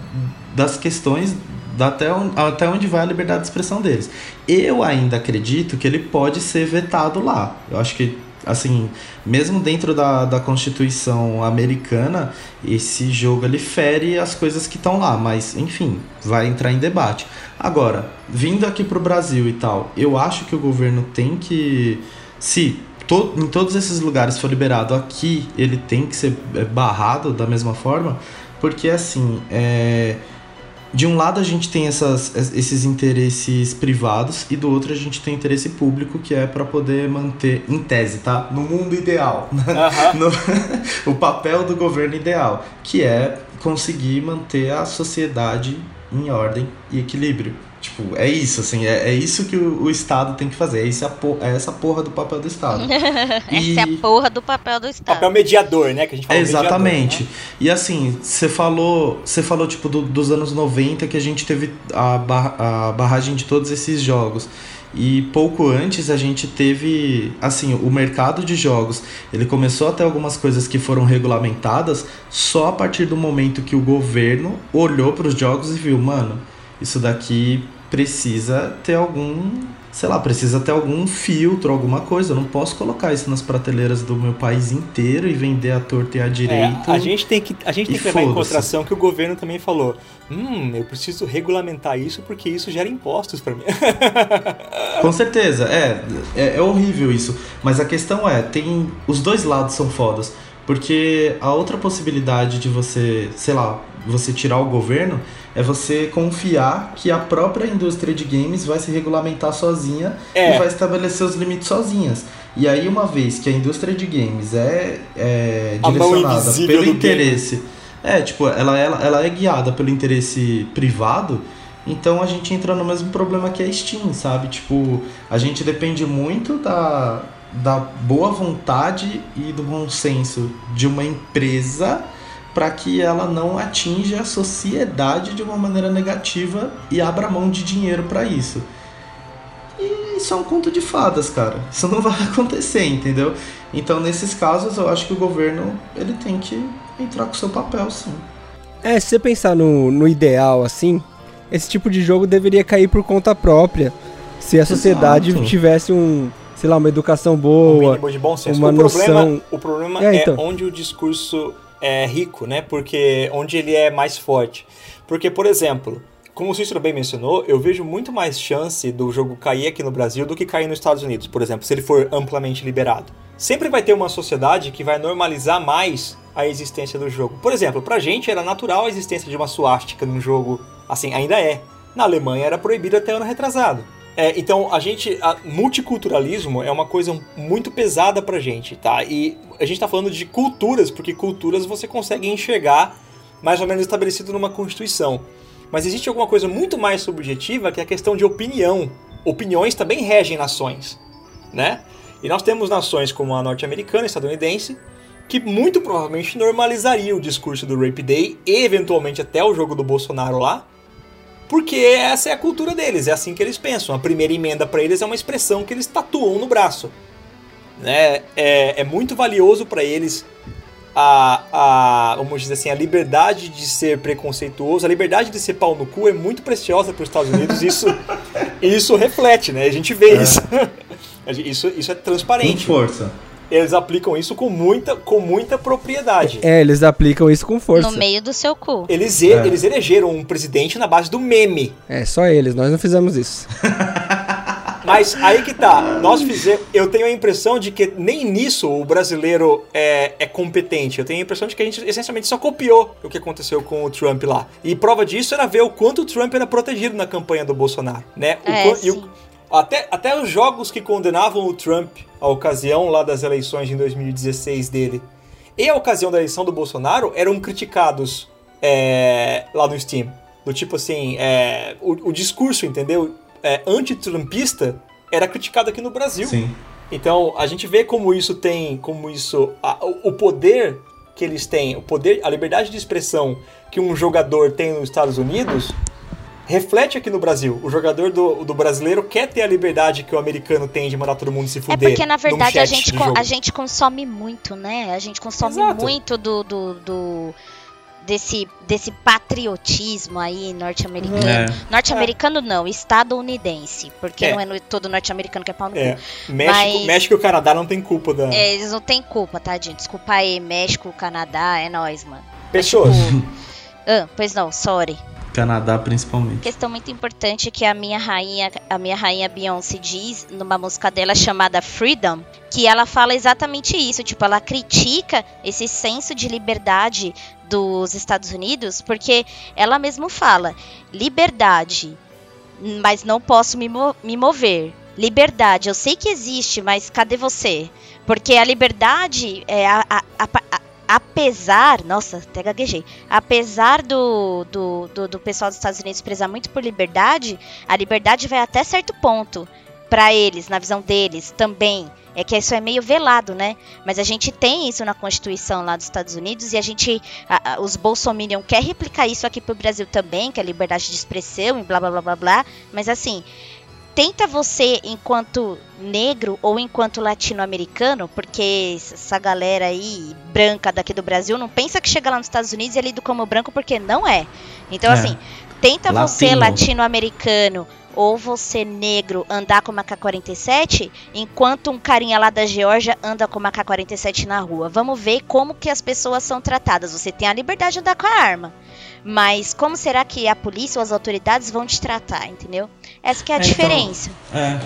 das questões da até, até onde vai a liberdade de expressão deles. Eu ainda acredito que ele pode ser vetado lá. Eu acho que assim, mesmo dentro da, da Constituição americana, esse jogo ele fere as coisas que estão lá, mas enfim, vai entrar em debate. Agora, vindo aqui para o Brasil e tal, eu acho que o governo tem que. Se to, em todos esses lugares for liberado aqui, ele tem que ser é, barrado da mesma forma, porque assim, é de um lado a gente tem essas, esses interesses privados e do outro a gente tem interesse público que é para poder manter, em tese, tá? No mundo ideal. no, o papel do governo ideal, que é conseguir manter a sociedade em ordem e equilíbrio. Tipo, é isso, assim, é, é isso que o, o, Estado tem que fazer. É, esse a por, é essa porra do papel do Estado. essa é a porra do papel do Estado. Papel mediador, né? Que a gente fala Exatamente. Mediador, né? E assim, você falou, você falou, tipo, do, dos anos 90 que a gente teve a, bar, a barragem de todos esses jogos. E pouco antes a gente teve, assim, o mercado de jogos, ele começou a ter algumas coisas que foram regulamentadas só a partir do momento que o governo olhou para os jogos e viu, mano, isso daqui precisa ter algum, sei lá, precisa ter algum filtro, alguma coisa. Eu não posso colocar isso nas prateleiras do meu país inteiro e vender a torta e a direito. É, a gente tem que, a gente tem que levar em consideração que o governo também falou: hum, eu preciso regulamentar isso porque isso gera impostos para mim. Com certeza, é, é, é horrível isso. Mas a questão é, tem os dois lados são fodas. Porque a outra possibilidade de você, sei lá, você tirar o governo é você confiar que a própria indústria de games vai se regulamentar sozinha é. e vai estabelecer os limites sozinhas. E aí, uma vez que a indústria de games é, é direcionada pelo interesse. Game. É, tipo, ela, ela, ela é guiada pelo interesse privado. Então a gente entra no mesmo problema que a Steam, sabe? Tipo, a gente depende muito da, da boa vontade e do bom senso de uma empresa para que ela não atinja a sociedade de uma maneira negativa e abra mão de dinheiro para isso. E isso é um conto de fadas, cara. Isso não vai acontecer, entendeu? Então, nesses casos, eu acho que o governo ele tem que entrar com seu papel, sim. É, se você pensar no, no ideal, assim, esse tipo de jogo deveria cair por conta própria. Se a sociedade Exato. tivesse um, sei lá, uma educação boa, um de bom senso. uma o noção... Problema, o problema é, então. é onde o discurso é, rico, né? Porque onde ele é mais forte. Porque, por exemplo, como o Cícero bem mencionou, eu vejo muito mais chance do jogo cair aqui no Brasil do que cair nos Estados Unidos, por exemplo, se ele for amplamente liberado. Sempre vai ter uma sociedade que vai normalizar mais a existência do jogo. Por exemplo, pra gente era natural a existência de uma suástica num jogo, assim, ainda é. Na Alemanha era proibido até ano retrasado. É, então, a gente. A multiculturalismo é uma coisa muito pesada pra gente, tá? E a gente tá falando de culturas, porque culturas você consegue enxergar mais ou menos estabelecido numa constituição. Mas existe alguma coisa muito mais subjetiva que é a questão de opinião. Opiniões também regem nações, né? E nós temos nações como a norte-americana, estadunidense, que muito provavelmente normalizaria o discurso do Rape Day e eventualmente até o jogo do Bolsonaro lá, porque essa é a cultura deles, é assim que eles pensam. A primeira emenda para eles é uma expressão que eles tatuam no braço. Né? É, é muito valioso para eles a, a, vamos dizer assim, a liberdade de ser preconceituoso, a liberdade de ser pau no cu é muito preciosa para os Estados Unidos. Isso, isso reflete, né? A gente vê é. isso. isso. Isso é transparente. Com força eles aplicam isso com muita, com muita propriedade. É, eles aplicam isso com força. No meio do seu cu. Eles, é. eles elegeram um presidente na base do meme. É, só eles, nós não fizemos isso. Mas aí que tá, nós fizemos. Eu tenho a impressão de que nem nisso o brasileiro é, é competente. Eu tenho a impressão de que a gente essencialmente só copiou o que aconteceu com o Trump lá. E prova disso era ver o quanto o Trump era protegido na campanha do Bolsonaro, né? O, é, e o, até, até os jogos que condenavam o Trump, a ocasião lá das eleições de 2016 dele, e a ocasião da eleição do Bolsonaro, eram criticados é, lá no Steam. Do tipo assim, é, o, o discurso, entendeu? É, antitrumpista era criticado aqui no Brasil. Sim. Então a gente vê como isso tem, como isso, a, o poder que eles têm, o poder, a liberdade de expressão que um jogador tem nos Estados Unidos reflete aqui no Brasil. O jogador do, do brasileiro quer ter a liberdade que o americano tem de mandar todo mundo se É fuder. porque, na verdade, a gente, a gente consome muito, né? A gente consome Exato. muito do, do, do- desse, desse patriotismo aí norte-americano. É. Norte-americano não, estadunidense. Porque É. não é no- todo norte-americano que é pau no É, cu. México, Mas- México e o Canadá não tem culpa da. É, eles não têm culpa, tadinho. Desculpa aí, México, Canadá, é nóis, mano. Pessoas. Ah, pois não, sorry. Canadá principalmente. questão muito importante que a minha rainha, a minha rainha Beyoncé diz numa música dela chamada Freedom, que ela fala exatamente isso, tipo, ela critica esse senso de liberdade dos Estados Unidos, porque ela mesma fala: liberdade, mas não posso me, mo- me mover. Liberdade, eu sei que existe, mas cadê você? Porque a liberdade é a- a- a- apesar, nossa, até gaguejei. Apesar do, do, do, do pessoal dos Estados Unidos prezar muito por liberdade, a liberdade vai até certo ponto. Pra eles, na visão deles, também. É que isso é meio velado, né? Mas a gente tem isso na Constituição lá dos Estados Unidos e a gente. a- a- os Bolsominion quer replicar isso aqui pro Brasil também, que é liberdade de expressão e blá blá blá blá blá. Mas assim, tenta você, enquanto negro ou enquanto latino-americano, porque essa galera aí, branca daqui do Brasil, não pensa que chega lá nos Estados Unidos e é lido como branco, porque não é. Então, É. assim, tenta você, Latino. latino-americano, ou você negro, andar com uma K-47, enquanto um carinha lá da Geórgia anda com uma K-47 na rua. Vamos ver como que as pessoas são tratadas. Você tem a liberdade de andar com a arma. Mas como será que a polícia ou as autoridades vão te tratar, entendeu? Essa que é a É, então, diferença. É.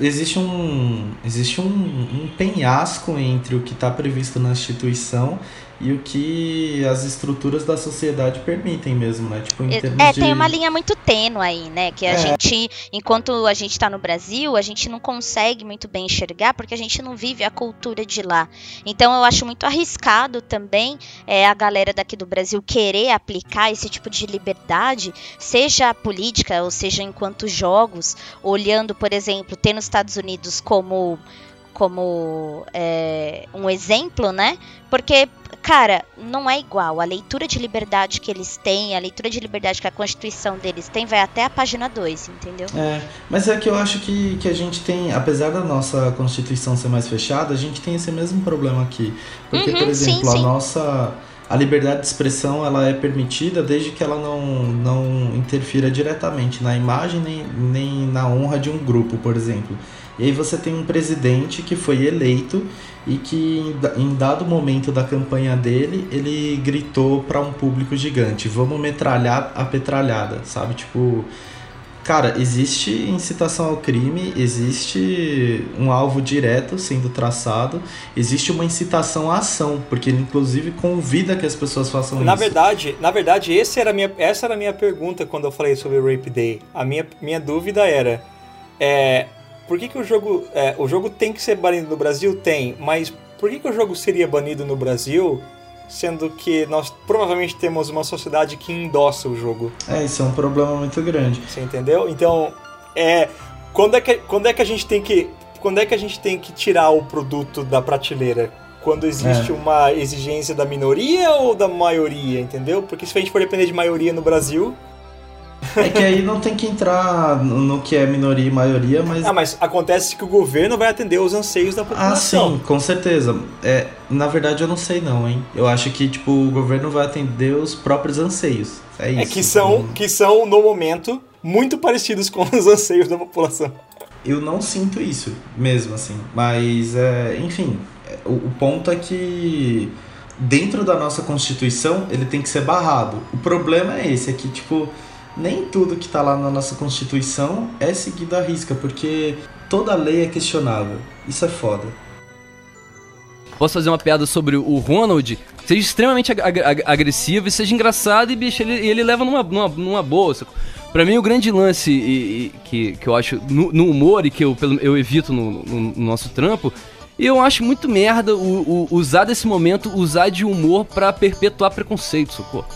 Existe um, existe um, um penhasco entre o que está previsto na instituição e o que as estruturas da sociedade permitem mesmo, né? Tipo, em termos É, de... tem uma linha muito tênue aí, né? Que a É. gente, enquanto a gente tá no Brasil, a gente não consegue muito bem enxergar porque a gente não vive a cultura de lá. Então eu acho muito arriscado também é, a galera daqui do Brasil querer aplicar esse tipo de liberdade, seja política ou seja enquanto jogos, olhando, por exemplo, ter nos Estados Unidos como como é, um exemplo, né? Porque, cara, não é igual. A leitura de liberdade que eles têm, a leitura de liberdade que a Constituição deles tem, vai até a página 2, entendeu? É, mas é que eu acho que, que a gente tem, apesar da nossa Constituição ser mais fechada, a gente tem esse mesmo problema aqui. Porque, Uhum, por exemplo, sim, sim. a nossa. A liberdade de expressão ela é permitida desde que ela não, não interfira diretamente na imagem nem, nem na honra de um grupo, por exemplo. E aí você tem um presidente que foi eleito e que em da- em dado momento da campanha dele, ele gritou para um público gigante, vamos metralhar a petralhada, sabe? Tipo, Cara, existe incitação ao crime, existe um alvo direto sendo traçado, existe uma incitação à ação, porque ele inclusive convida que as pessoas façam Na isso. verdade, na verdade esse era minha, essa era a minha pergunta quando eu falei sobre o Rape Day. A minha, minha dúvida era, é, por que, que o jogo, é, o jogo tem que ser banido no Brasil? Tem, mas por que, que o jogo seria banido no Brasil, sendo que nós provavelmente temos uma sociedade que endossa o jogo? É, isso é um problema muito grande. Você entendeu? Então, é, quando é que, quando é que a gente tem que, quando é que a gente tem que tirar o produto da prateleira? Quando existe É. uma exigência da minoria ou da maioria, entendeu? Porque se a gente for depender de maioria no Brasil, É que aí não tem que entrar no, que é minoria e maioria, mas ah, mas acontece que o governo vai atender os anseios da Ah, população. sim, com certeza. É, na verdade eu não sei não, hein. Eu acho que tipo o governo vai atender os próprios anseios. É isso. É que são, que são no momento muito parecidos com os anseios da população. Eu não sinto isso mesmo, assim. Mas, é, enfim, o, o ponto é que dentro da nossa Constituição ele tem que ser barrado. O problema é esse, é que, tipo, nem tudo que tá lá na nossa Constituição é seguido à risca, porque toda lei é questionável. Isso é foda. Posso fazer uma piada sobre o Ronald? Seja extremamente ag- ag- ag- agressivo e seja engraçado e, bicho, ele, ele leva numa, numa, numa boa. sacou? Pra mim, o grande lance e- e- que, que eu acho no, no humor e que eu, eu evito no, no- no nosso trampo, eu acho muito merda o, o- usar desse momento, usar de humor pra perpetuar preconceito, socorro.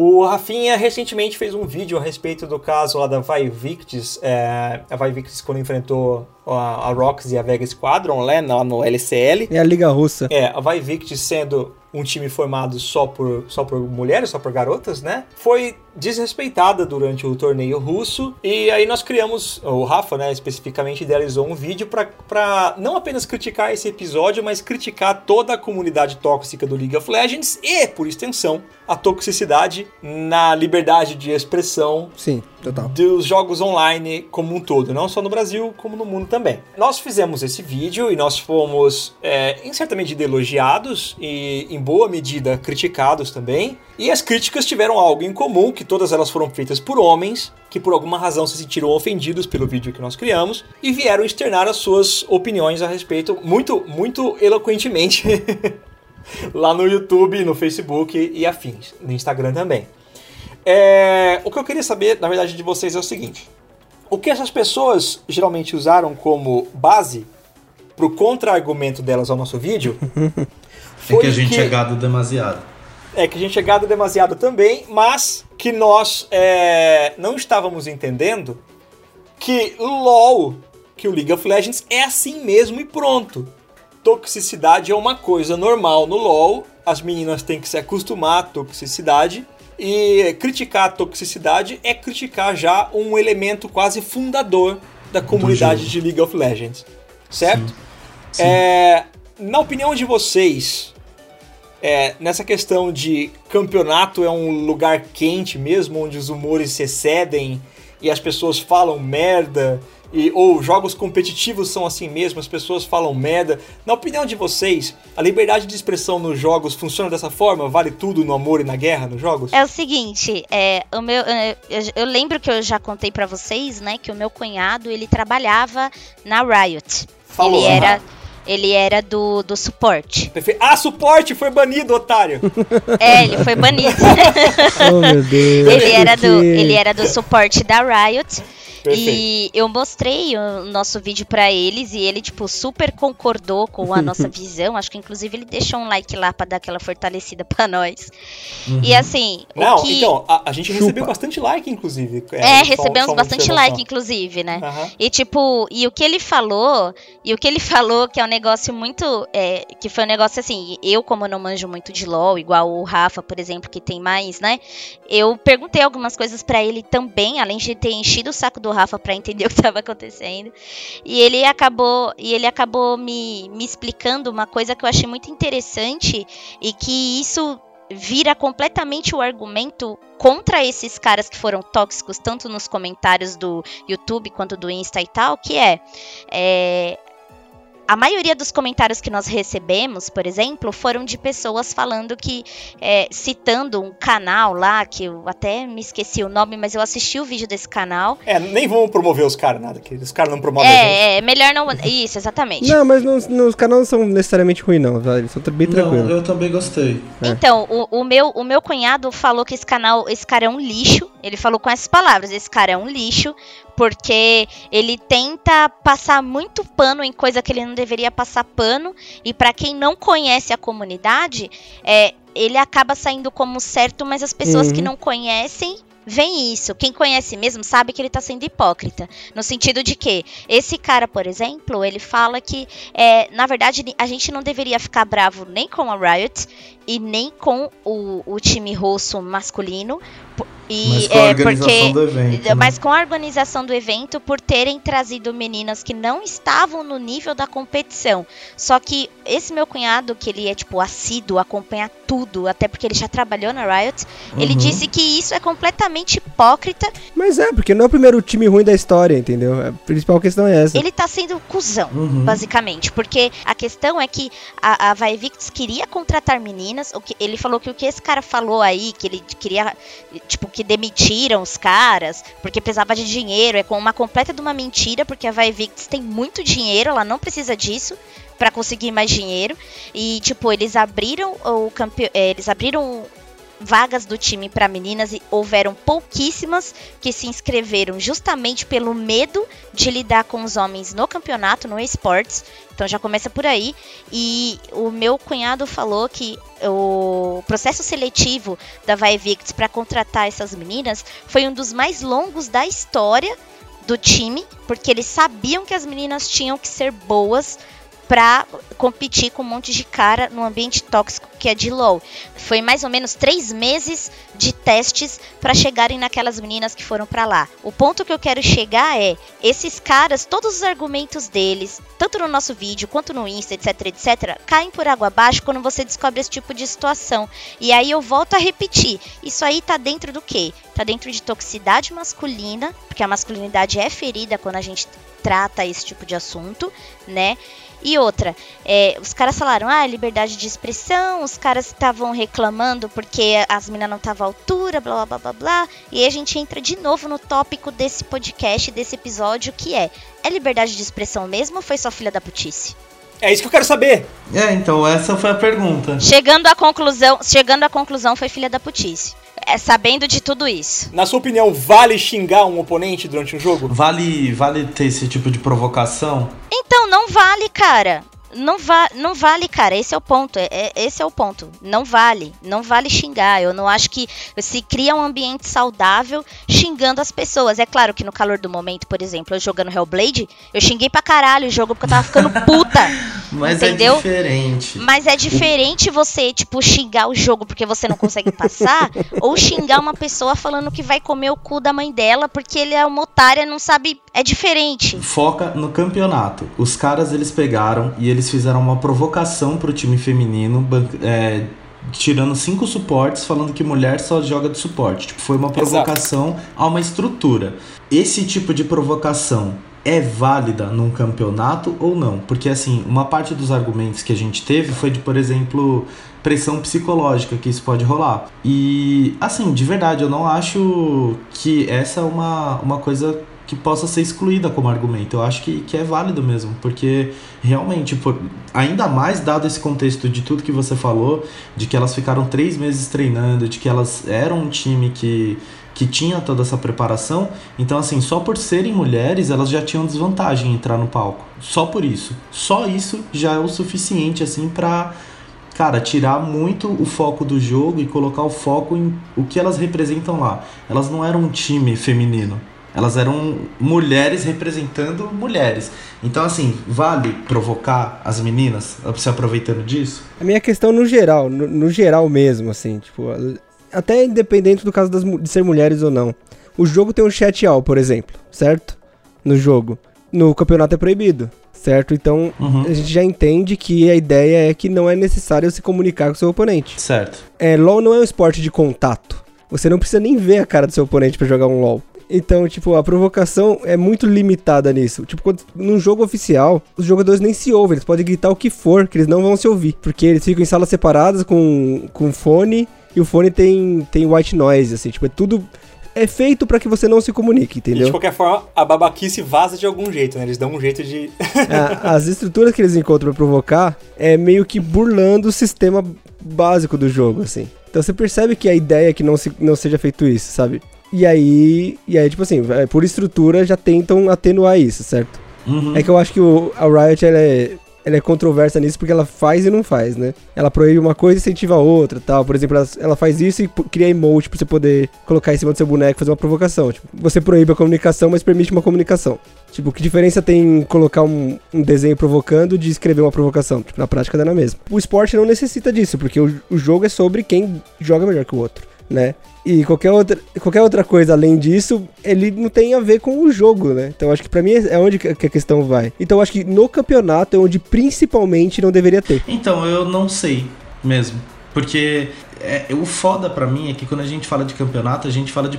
O Rafinha recentemente fez um vídeo a respeito do caso lá da Vivictis, é, a Vivictis quando enfrentou a, a Rocks e a Vega Squadron né, lá no LCL. É a Liga Russa. É, a Vivictis sendo um time formado só por, só por mulheres, só por garotas, né? Foi desrespeitada durante o torneio russo. E aí nós criamos, o Rafa, né, especificamente idealizou um vídeo para não apenas criticar esse episódio, mas criticar toda a comunidade tóxica do League of Legends e, por extensão, a toxicidade na liberdade de expressão Sim, total. dos jogos online como um todo, não só no Brasil, como no mundo também. Nós fizemos esse vídeo e nós fomos, é, em certa medida, elogiados e, em boa medida, criticados também. E as críticas tiveram algo em comum, que todas elas foram feitas por homens, que por alguma razão se sentiram ofendidos pelo vídeo que nós criamos e vieram externar as suas opiniões a respeito, muito, muito eloquentemente. lá no YouTube, no Facebook e afins, no Instagram também. É, o que eu queria saber, na verdade, de vocês é o seguinte: o que essas pessoas geralmente usaram como base para o contra-argumento delas ao nosso vídeo é que a gente é gado demasiado. É que a gente é gado demasiado também, mas que nós é, não estávamos entendendo que LOL, que o League of Legends é assim mesmo e pronto toxicidade é uma coisa normal no LoL, as meninas têm que se acostumar à toxicidade. E criticar a toxicidade é criticar já um elemento quase fundador da comunidade de League of Legends. Certo? Sim. Sim. É, na opinião de vocês, é, nessa questão de campeonato é um lugar quente mesmo, onde os humores se excedem e as pessoas falam merda e, ou jogos competitivos são assim mesmo, as pessoas falam merda. Na opinião de vocês, a liberdade de expressão nos jogos funciona dessa forma? Vale tudo no amor e na guerra nos jogos? É o seguinte, é, o meu, é, eu, eu lembro que eu já contei para vocês, né, que o meu cunhado ele trabalhava na Riot. Falou, ele era ele era do, do suporte. Ah, suporte foi banido, otário. É, ele foi banido. oh, meu Deus. Ele era do, ele era do suporte da Riot. Perfeito. E eu mostrei o nosso vídeo para eles e ele, tipo, super concordou com a nossa visão. Acho que, inclusive, ele deixou um like lá pra dar aquela fortalecida pra nós. Uhum. E assim. Não, que... então, a, a gente Chupa. recebeu bastante like, inclusive. É, é recebemos bastante like, inclusive, né? Uhum. E, tipo, e o que ele falou, e o que ele falou que é um negócio muito. É, que foi um negócio assim, eu, como não manjo muito de LOL, igual o Rafa, por exemplo, que tem mais, né? Eu perguntei algumas coisas para ele também, além de ter enchido o saco do do Rafa para entender o que estava acontecendo. E ele acabou, e ele acabou me, me explicando uma coisa que eu achei muito interessante e que isso vira completamente o argumento contra esses caras que foram tóxicos, tanto nos comentários do YouTube quanto do Insta e tal, que é, é a maioria dos comentários que nós recebemos, por exemplo, foram de pessoas falando que, é, citando um canal lá, que eu até me esqueci o nome, mas eu assisti o vídeo desse canal. É, nem vão promover os caras, nada, que os caras não promovem. É, é, melhor não. Isso, exatamente. Não, mas nos, nos canais não são necessariamente ruins, não, eles são bem tranquilos. eu também gostei. É. Então, o, o, meu, o meu cunhado falou que esse canal, esse cara é um lixo. Ele falou com essas palavras: esse cara é um lixo, porque ele tenta passar muito pano em coisa que ele não deveria passar pano. E para quem não conhece a comunidade, é, ele acaba saindo como certo, mas as pessoas uhum. que não conhecem vem isso. Quem conhece mesmo sabe que ele tá sendo hipócrita. No sentido de que esse cara, por exemplo, ele fala que, é, na verdade, a gente não deveria ficar bravo nem com a Riot e nem com o, o time russo masculino, e mas com é a organização porque, do evento. Né? Mas com a organização do evento, por terem trazido meninas que não estavam no nível da competição. Só que esse meu cunhado, que ele é, tipo, assíduo, acompanha tudo, até porque ele já trabalhou na Riot, uhum. ele disse que isso é completamente hipócrita. Mas é, porque não é o primeiro time ruim da história, entendeu? A principal questão é essa. Ele tá sendo cuzão, uhum. basicamente. Porque a questão é que a, a Vaivix queria contratar meninas. O que, ele falou que o que esse cara falou aí, que ele queria, tipo, que demitiram os caras porque precisava de dinheiro. É com uma completa de uma mentira, porque a Vaivix tem muito dinheiro, ela não precisa disso para conseguir mais dinheiro. E, tipo, eles abriram o campe... É, eles abriram vagas do time para meninas e houveram pouquíssimas que se inscreveram justamente pelo medo de lidar com os homens no campeonato, no esportes. Então já começa por aí. E o meu cunhado falou que o processo seletivo da Vai Victs para contratar essas meninas foi um dos mais longos da história do time, porque eles sabiam que as meninas tinham que ser boas para competir com um monte de cara no ambiente tóxico que é de LoL. Foi mais ou menos três meses de testes para chegarem naquelas meninas que foram para lá. O ponto que eu quero chegar é esses caras, todos os argumentos deles, tanto no nosso vídeo quanto no Insta, etc, etc, caem por água abaixo quando você descobre esse tipo de situação. E aí eu volto a repetir, isso aí tá dentro do quê? Tá dentro de toxicidade masculina, porque a masculinidade é ferida quando a gente trata esse tipo de assunto, né? E outra, é, os caras falaram, ah, liberdade de expressão, os caras estavam reclamando porque as meninas não estavam à altura, blá, blá, blá, blá, blá. E aí a gente entra de novo no tópico desse podcast, desse episódio, que é, é liberdade de expressão mesmo ou foi só filha da putice? É isso que eu quero saber. É, então essa foi a pergunta. Chegando à conclusão, chegando à conclusão foi filha da putice. É sabendo de tudo isso. Na sua opinião, vale xingar um oponente durante um jogo? Vale, vale ter esse tipo de provocação? Então, não vale, cara. Não, va não vale, cara. Esse é o ponto. É, é, esse é o ponto. Não vale. Não vale xingar. Eu não acho que se cria um ambiente saudável xingando as pessoas. É claro que no calor do momento, por exemplo, eu jogando Hellblade, eu xinguei pra caralho o jogo porque eu tava ficando puta. Mas é entendeu? é diferente. Mas é diferente você, tipo, xingar o jogo porque você não consegue passar, ou xingar uma pessoa falando que vai comer o cu da mãe dela porque ele é uma otária, não sabe. É diferente. Foca no campeonato. Os caras eles pegaram e eles fizeram uma provocação pro time feminino, é, tirando cinco suportes, falando que mulher só joga de suporte. Tipo, foi uma provocação Exato. a uma estrutura. Esse tipo de provocação é válida num campeonato ou não? Porque assim, uma parte dos argumentos que a gente teve foi de, por exemplo, pressão psicológica que isso pode rolar. E assim, de verdade, eu não acho que essa é uma, uma coisa que possa ser excluída como argumento. Eu acho que, que é válido mesmo, porque realmente, por, ainda mais dado esse contexto de tudo que você falou, de que elas ficaram três meses treinando, de que elas eram um time que que tinha toda essa preparação. Então, assim, só por serem mulheres, elas já tinham desvantagem em entrar no palco. Só por isso. Só isso já é o suficiente, assim, pra, cara, tirar muito o foco do jogo e colocar o foco em o que elas representam lá. Elas não eram um time feminino. Elas eram mulheres representando mulheres. Então, assim, vale provocar as meninas se aproveitando disso? A minha questão no geral, no, no geral mesmo, assim, tipo, até independente do caso das, de ser mulheres ou não. O jogo tem um chat all, por exemplo, certo? No jogo. No campeonato é proibido, certo? Então uhum. a gente já entende que a ideia é que não é necessário se comunicar com o seu oponente. Certo. É, LoL não é um esporte de contato. Você não precisa nem ver a cara do seu oponente para jogar um LoL. Então, tipo, a provocação é muito limitada nisso. Tipo, quando, num jogo oficial, os jogadores nem se ouvem, eles podem gritar o que for, que eles não vão se ouvir. Porque eles ficam em salas separadas com, com fone e o fone tem, tem white noise, assim, tipo, é tudo. É feito para que você não se comunique, entendeu? E de qualquer forma, a babaquice vaza de algum jeito, né? Eles dão um jeito de. é, as estruturas que eles encontram pra provocar é meio que burlando o sistema básico do jogo, assim. Então você percebe que a ideia é que não, se, não seja feito isso, sabe? E aí, e aí, tipo assim, é, por estrutura já tentam atenuar isso, certo? Uhum. É que eu acho que o, a Riot ela é ela é controversa nisso porque ela faz e não faz, né? Ela proíbe uma coisa e incentiva a outra, tal. Por exemplo, ela, ela faz isso e cria emote pra você poder colocar em cima do seu boneco e fazer uma provocação. Tipo, você proíbe a comunicação, mas permite uma comunicação. Tipo, que diferença tem colocar um, um desenho provocando de escrever uma provocação? Tipo, na prática dá na mesma. O esporte não necessita disso, porque o, o jogo é sobre quem joga melhor que o outro, né? E qualquer outra, qualquer outra coisa além disso, ele não tem a ver com o jogo, né? Então acho que para mim é onde que a questão vai. Então acho que no campeonato é onde principalmente não deveria ter. Então, eu não sei mesmo. Porque é, o foda para mim é que quando a gente fala de campeonato, a gente fala de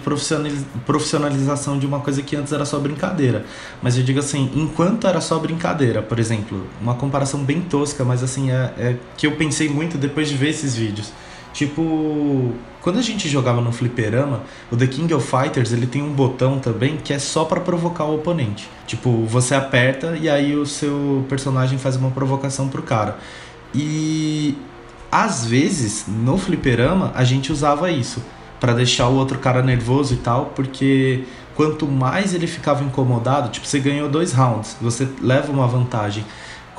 profissionalização de uma coisa que antes era só brincadeira. Mas eu digo assim, enquanto era só brincadeira, por exemplo, uma comparação bem tosca, mas assim, é, é que eu pensei muito depois de ver esses vídeos. Tipo, quando a gente jogava no fliperama, o The King of Fighters ele tem um botão também que é só para provocar o oponente. Tipo, você aperta e aí o seu personagem faz uma provocação pro cara. E às vezes, no fliperama, a gente usava isso para deixar o outro cara nervoso e tal, porque quanto mais ele ficava incomodado, tipo, você ganhou dois rounds, você leva uma vantagem.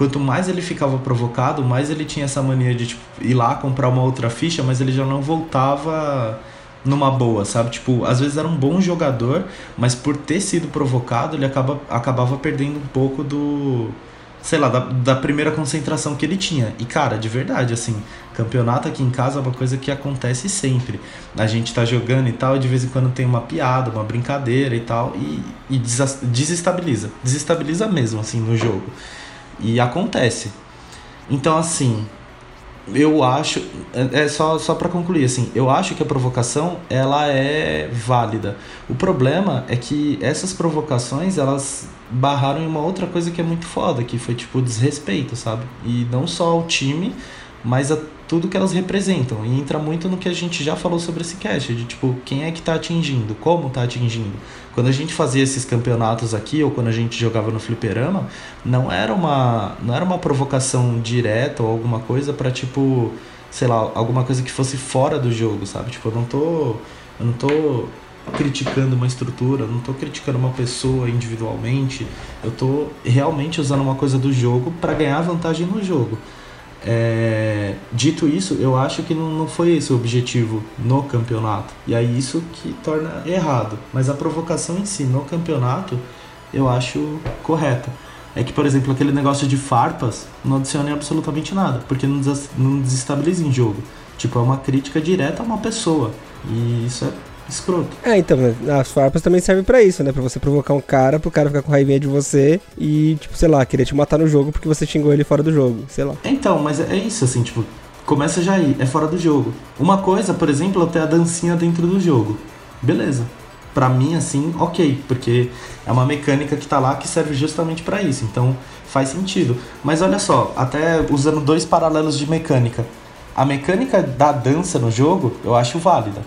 Quanto mais ele ficava provocado, mais ele tinha essa mania de tipo, ir lá comprar uma outra ficha, mas ele já não voltava numa boa, sabe? Tipo, às vezes era um bom jogador, mas por ter sido provocado, ele acaba, acabava perdendo um pouco do, sei lá, da, da primeira concentração que ele tinha. E cara, de verdade, assim, campeonato aqui em casa é uma coisa que acontece sempre. A gente tá jogando e tal, e de vez em quando tem uma piada, uma brincadeira e tal, e, e desestabiliza. Desestabiliza mesmo, assim, no jogo. E acontece. Então, assim, eu acho é, é só só para concluir assim eu acho que a provocação ela é válida o problema é que essas provocações elas barraram em uma outra coisa que é muito foda que foi tipo desrespeito sabe e não só ao time mas a tudo que elas representam. E entra muito no que a gente já falou sobre esse cast, de tipo, quem é que tá atingindo, como tá atingindo. Quando a gente fazia esses campeonatos aqui, ou quando a gente jogava no fliperama, não era uma, não era uma provocação direta ou alguma coisa para tipo, sei lá, alguma coisa que fosse fora do jogo, sabe? Tipo, eu não tô. Eu não tô criticando uma estrutura, não tô criticando uma pessoa individualmente, eu tô realmente usando uma coisa do jogo para ganhar vantagem no jogo. É, dito isso, eu acho que não, não foi esse o objetivo no campeonato. E aí isso que torna errado. Mas a provocação em si no campeonato eu acho correta. É que, por exemplo, aquele negócio de farpas não adiciona absolutamente nada, porque não, des não desestabiliza em jogo. Tipo, é uma crítica direta a uma pessoa. E isso é escroto. É, então, as farpas também servem para isso, né? Pra você provocar um cara, pro cara ficar com raivinha de você e, tipo, sei lá, querer te matar no jogo porque você xingou ele fora do jogo, sei lá. Então, mas é isso, assim, tipo, começa já aí, é fora do jogo. Uma coisa, por exemplo, é ter a dancinha dentro do jogo. Beleza. Pra mim, assim, ok, porque é uma mecânica que tá lá que serve justamente para isso, então faz sentido. Mas olha só, até usando dois paralelos de mecânica. A mecânica da dança no jogo eu acho válida.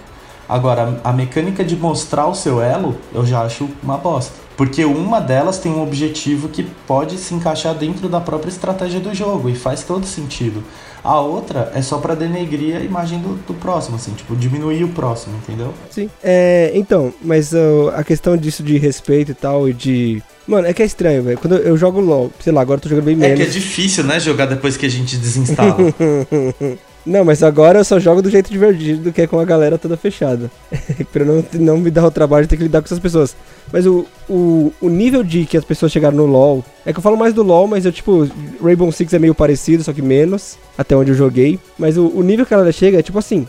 Agora, a mecânica de mostrar o seu elo, eu já acho uma bosta. Porque uma delas tem um objetivo que pode se encaixar dentro da própria estratégia do jogo e faz todo sentido. A outra é só para denegrir a imagem do, do, próximo, assim, tipo, diminuir o próximo, entendeu? Sim. É, então, mas uh, a questão disso de respeito e tal, e de. Mano, é que é estranho, velho. Quando eu jogo LOL, sei lá, agora eu tô jogando bem menos. É que é difícil, né, jogar depois que a gente desinstala. Não, mas agora eu só jogo do jeito divertido, que é com a galera toda fechada. pra não, não me dar o trabalho de ter que lidar com essas pessoas. Mas o, o, o nível de que as pessoas chegaram no LoL. É que eu falo mais do LoL, mas eu, tipo, Rainbow Six é meio parecido, só que menos, até onde eu joguei. Mas o, o nível que a galera chega é tipo assim: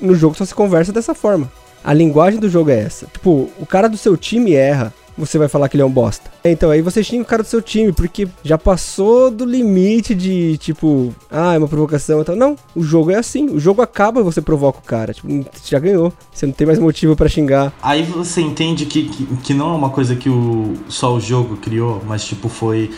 no jogo só se conversa dessa forma. A linguagem do jogo é essa. Tipo, o cara do seu time erra você vai falar que ele é um bosta. Então, aí você xinga o cara do seu time, porque já passou do limite de, tipo, ah, é uma provocação. Então, não, o jogo é assim. O jogo acaba e você provoca o cara. Tipo, já ganhou. Você não tem mais motivo para xingar. Aí você entende que, que, que, não é uma coisa que o, só o jogo criou, mas, tipo, foi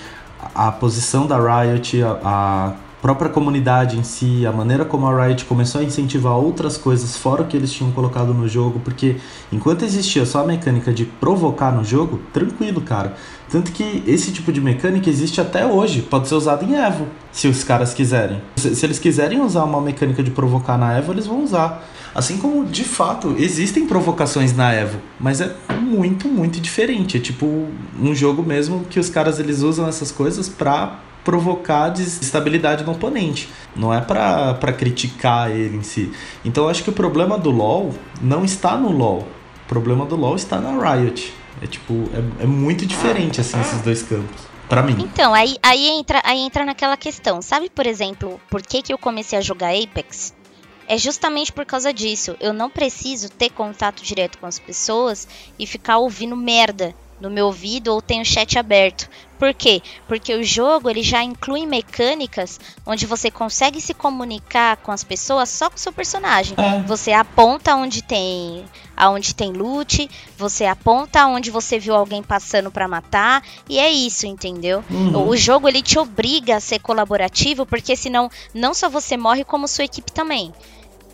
a posição da Riot, a, a própria comunidade em si, a maneira como a Riot começou a incentivar outras coisas fora o que eles tinham colocado no jogo, porque enquanto existia só a mecânica de provocar no jogo, tranquilo, cara. Tanto que esse tipo de mecânica existe até hoje, pode ser usado em Evo, se os caras quiserem. Se, se eles quiserem usar uma mecânica de provocar na Evo, eles vão usar. Assim como, de fato, existem provocações na Evo, mas é muito, muito diferente. É tipo um jogo mesmo que os caras eles usam essas coisas pra provocar desestabilidade no oponente. Não é para criticar ele em si. Então eu acho que o problema do LoL não está no LoL. O problema do LoL está na Riot. É tipo, é, é muito diferente assim esses dois campos. Para mim. Então, aí, aí, entra, aí entra naquela questão. Sabe, por exemplo, por que, que eu comecei a jogar Apex? É justamente por causa disso. Eu não preciso ter contato direto com as pessoas e ficar ouvindo merda no meu ouvido ou tenho chat aberto. Por quê? Porque o jogo ele já inclui mecânicas onde você consegue se comunicar com as pessoas só com o seu personagem. É. Você aponta onde tem aonde tem loot, você aponta onde você viu alguém passando para matar e é isso, entendeu? Uhum. O jogo ele te obriga a ser colaborativo porque senão não só você morre como sua equipe também.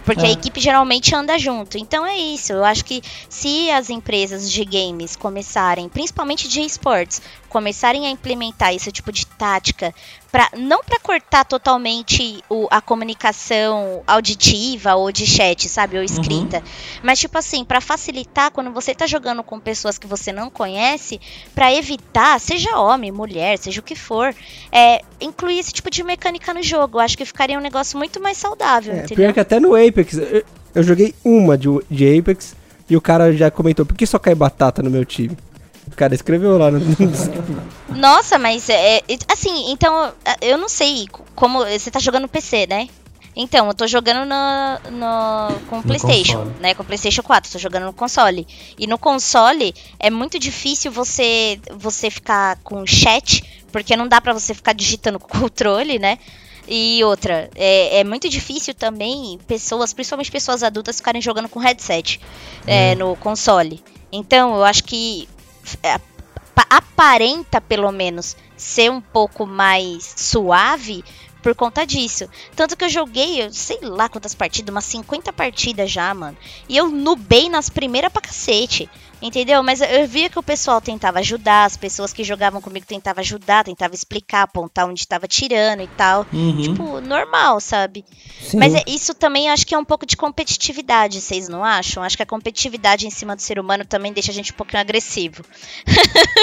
Porque é. a equipe geralmente anda junto. Então é isso. Eu acho que se as empresas de games começarem, principalmente de esportes, começarem a implementar esse tipo de tática, pra, não para cortar totalmente o, a comunicação auditiva ou de chat, sabe, ou escrita, uhum. mas tipo assim, para facilitar quando você tá jogando com pessoas que você não conhece, para evitar, seja homem, mulher, seja o que for, é, incluir esse tipo de mecânica no jogo. Eu acho que ficaria um negócio muito mais saudável, é, entendeu? Pior que até no Apex, eu, eu joguei uma de, de Apex e o cara já comentou, por que só cai batata no meu time? O cara escreveu lá no. Nossa, mas é, é, assim, então eu não sei como. Você tá jogando no PC, né? Então, eu tô jogando no, no com o PlayStation, console. né? Com o PlayStation 4, tô jogando no console. E no console é muito difícil você você ficar com chat, porque não dá para você ficar digitando com o controle, né? E outra, é, é, muito difícil também pessoas, principalmente pessoas adultas, ficarem jogando com headset é. É, no console. Então, eu acho que é, aparenta, pelo menos, ser um pouco mais suave por conta disso. Tanto que eu joguei, eu sei lá quantas partidas, umas 50 partidas já, mano. E eu nubei nas primeiras pra cacete. Entendeu? Mas eu via que o pessoal tentava ajudar, as pessoas que jogavam comigo tentavam ajudar, tentava explicar, apontar onde estava tirando e tal. Uhum. Tipo, normal, sabe? Sim. Mas é, isso também acho que é um pouco de competitividade, vocês não acham? Acho que a competitividade em cima do ser humano também deixa a gente um pouquinho agressivo.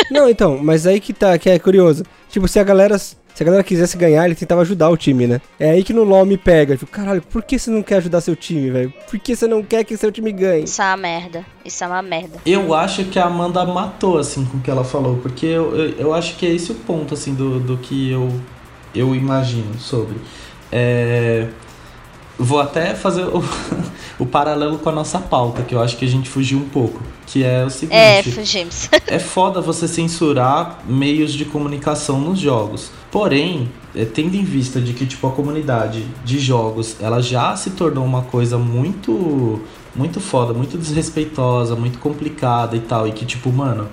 não, então, mas aí que tá, que é curioso. Tipo, se a galera se a galera quisesse ganhar, ele tentava ajudar o time, né? É aí que no LoL me pega. Tipo, caralho, por que você não quer ajudar seu time, velho? Por que você não quer que seu time ganhe? Isso é uma merda. Isso é uma merda. Eu acho que a Amanda matou, assim, com o que ela falou. Porque eu, eu, eu acho que é esse o ponto, assim, do, do que eu, eu imagino sobre. É... Vou até fazer o, o paralelo com a nossa pauta, que eu acho que a gente fugiu um pouco. Que é o seguinte. É, fugimos. é foda você censurar meios de comunicação nos jogos. Porém, é, tendo em vista de que tipo a comunidade de jogos ela já se tornou uma coisa muito muito foda, muito desrespeitosa, muito complicada e tal, e que tipo, mano,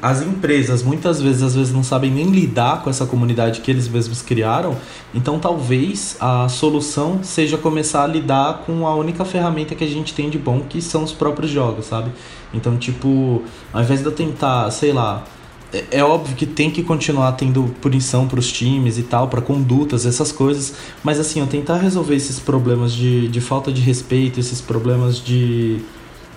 as empresas muitas vezes às vezes não sabem nem lidar com essa comunidade que eles mesmos criaram, então talvez a solução seja começar a lidar com a única ferramenta que a gente tem de bom, que são os próprios jogos, sabe? Então, tipo, ao invés de eu tentar, sei lá, é, é óbvio que tem que continuar tendo punição para os times e tal, para condutas, essas coisas, mas assim, eu tentar resolver esses problemas de, de falta de respeito, esses problemas de,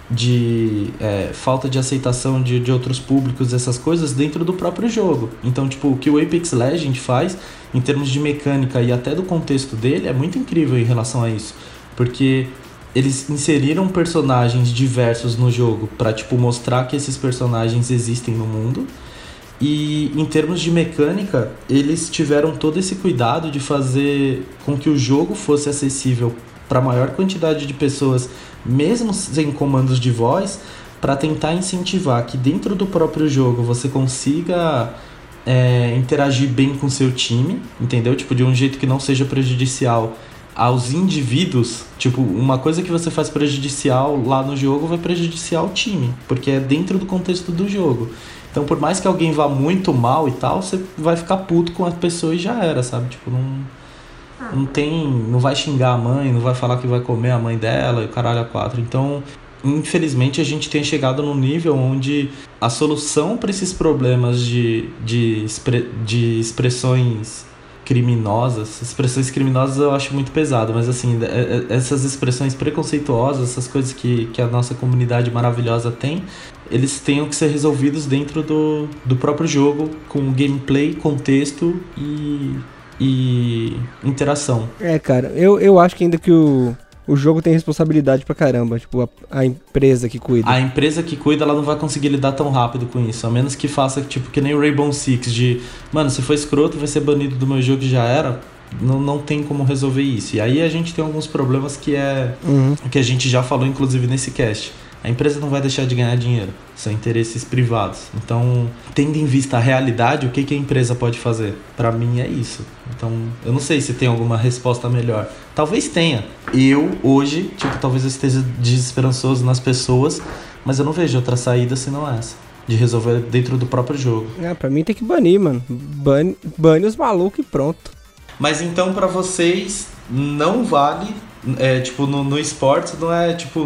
de é, falta de aceitação de, de outros públicos, essas coisas dentro do próprio jogo. Então, tipo, o que o Apex Legend faz, em termos de mecânica e até do contexto dele, é muito incrível em relação a isso, porque eles inseriram personagens diversos no jogo para tipo mostrar que esses personagens existem no mundo e em termos de mecânica, eles tiveram todo esse cuidado de fazer com que o jogo fosse acessível para a maior quantidade de pessoas, mesmo sem comandos de voz, para tentar incentivar que dentro do próprio jogo você consiga é, interagir bem com seu time, entendeu? Tipo, de um jeito que não seja prejudicial aos indivíduos. Tipo, uma coisa que você faz prejudicial lá no jogo vai prejudiciar o time, porque é dentro do contexto do jogo. Então, por mais que alguém vá muito mal e tal, você vai ficar puto com a pessoa e já era, sabe? Tipo, não. Não tem. Não vai xingar a mãe, não vai falar que vai comer a mãe dela e o caralho a quatro. Então, infelizmente, a gente tem chegado num nível onde a solução para esses problemas de, de, de expressões criminosas. Expressões criminosas eu acho muito pesado, mas assim, é, é, essas expressões preconceituosas, essas coisas que, que a nossa comunidade maravilhosa tem, eles tenham que ser resolvidos dentro do, do próprio jogo, com gameplay, contexto e, e interação. É, cara, eu, eu acho que ainda que o, o jogo tem responsabilidade pra caramba, tipo, a, a, empresa que cuida. A empresa que cuida, ela não vai conseguir lidar tão rápido com isso, a menos que faça, tipo, que nem o Rainbow Six, de, mano, se for escroto, vai ser banido do meu jogo e já era. Não, não tem como resolver isso. E aí a gente tem alguns problemas que é. Uhum. que a gente já falou, inclusive, nesse cast a empresa não vai deixar de ganhar dinheiro, são interesses privados. Então, tendo em vista a realidade, o que, que a empresa pode fazer? Para mim é isso. Então, eu não sei se tem alguma resposta melhor. Talvez tenha. Eu, hoje, tipo, talvez eu esteja desesperançoso nas pessoas, mas eu não vejo outra saída senão essa. De resolver dentro do próprio jogo. É, pra mim tem que banir, mano. Bane, bane os malucos e pronto. Mas então, para vocês, não vale é, tipo, no, no esportes não é tipo,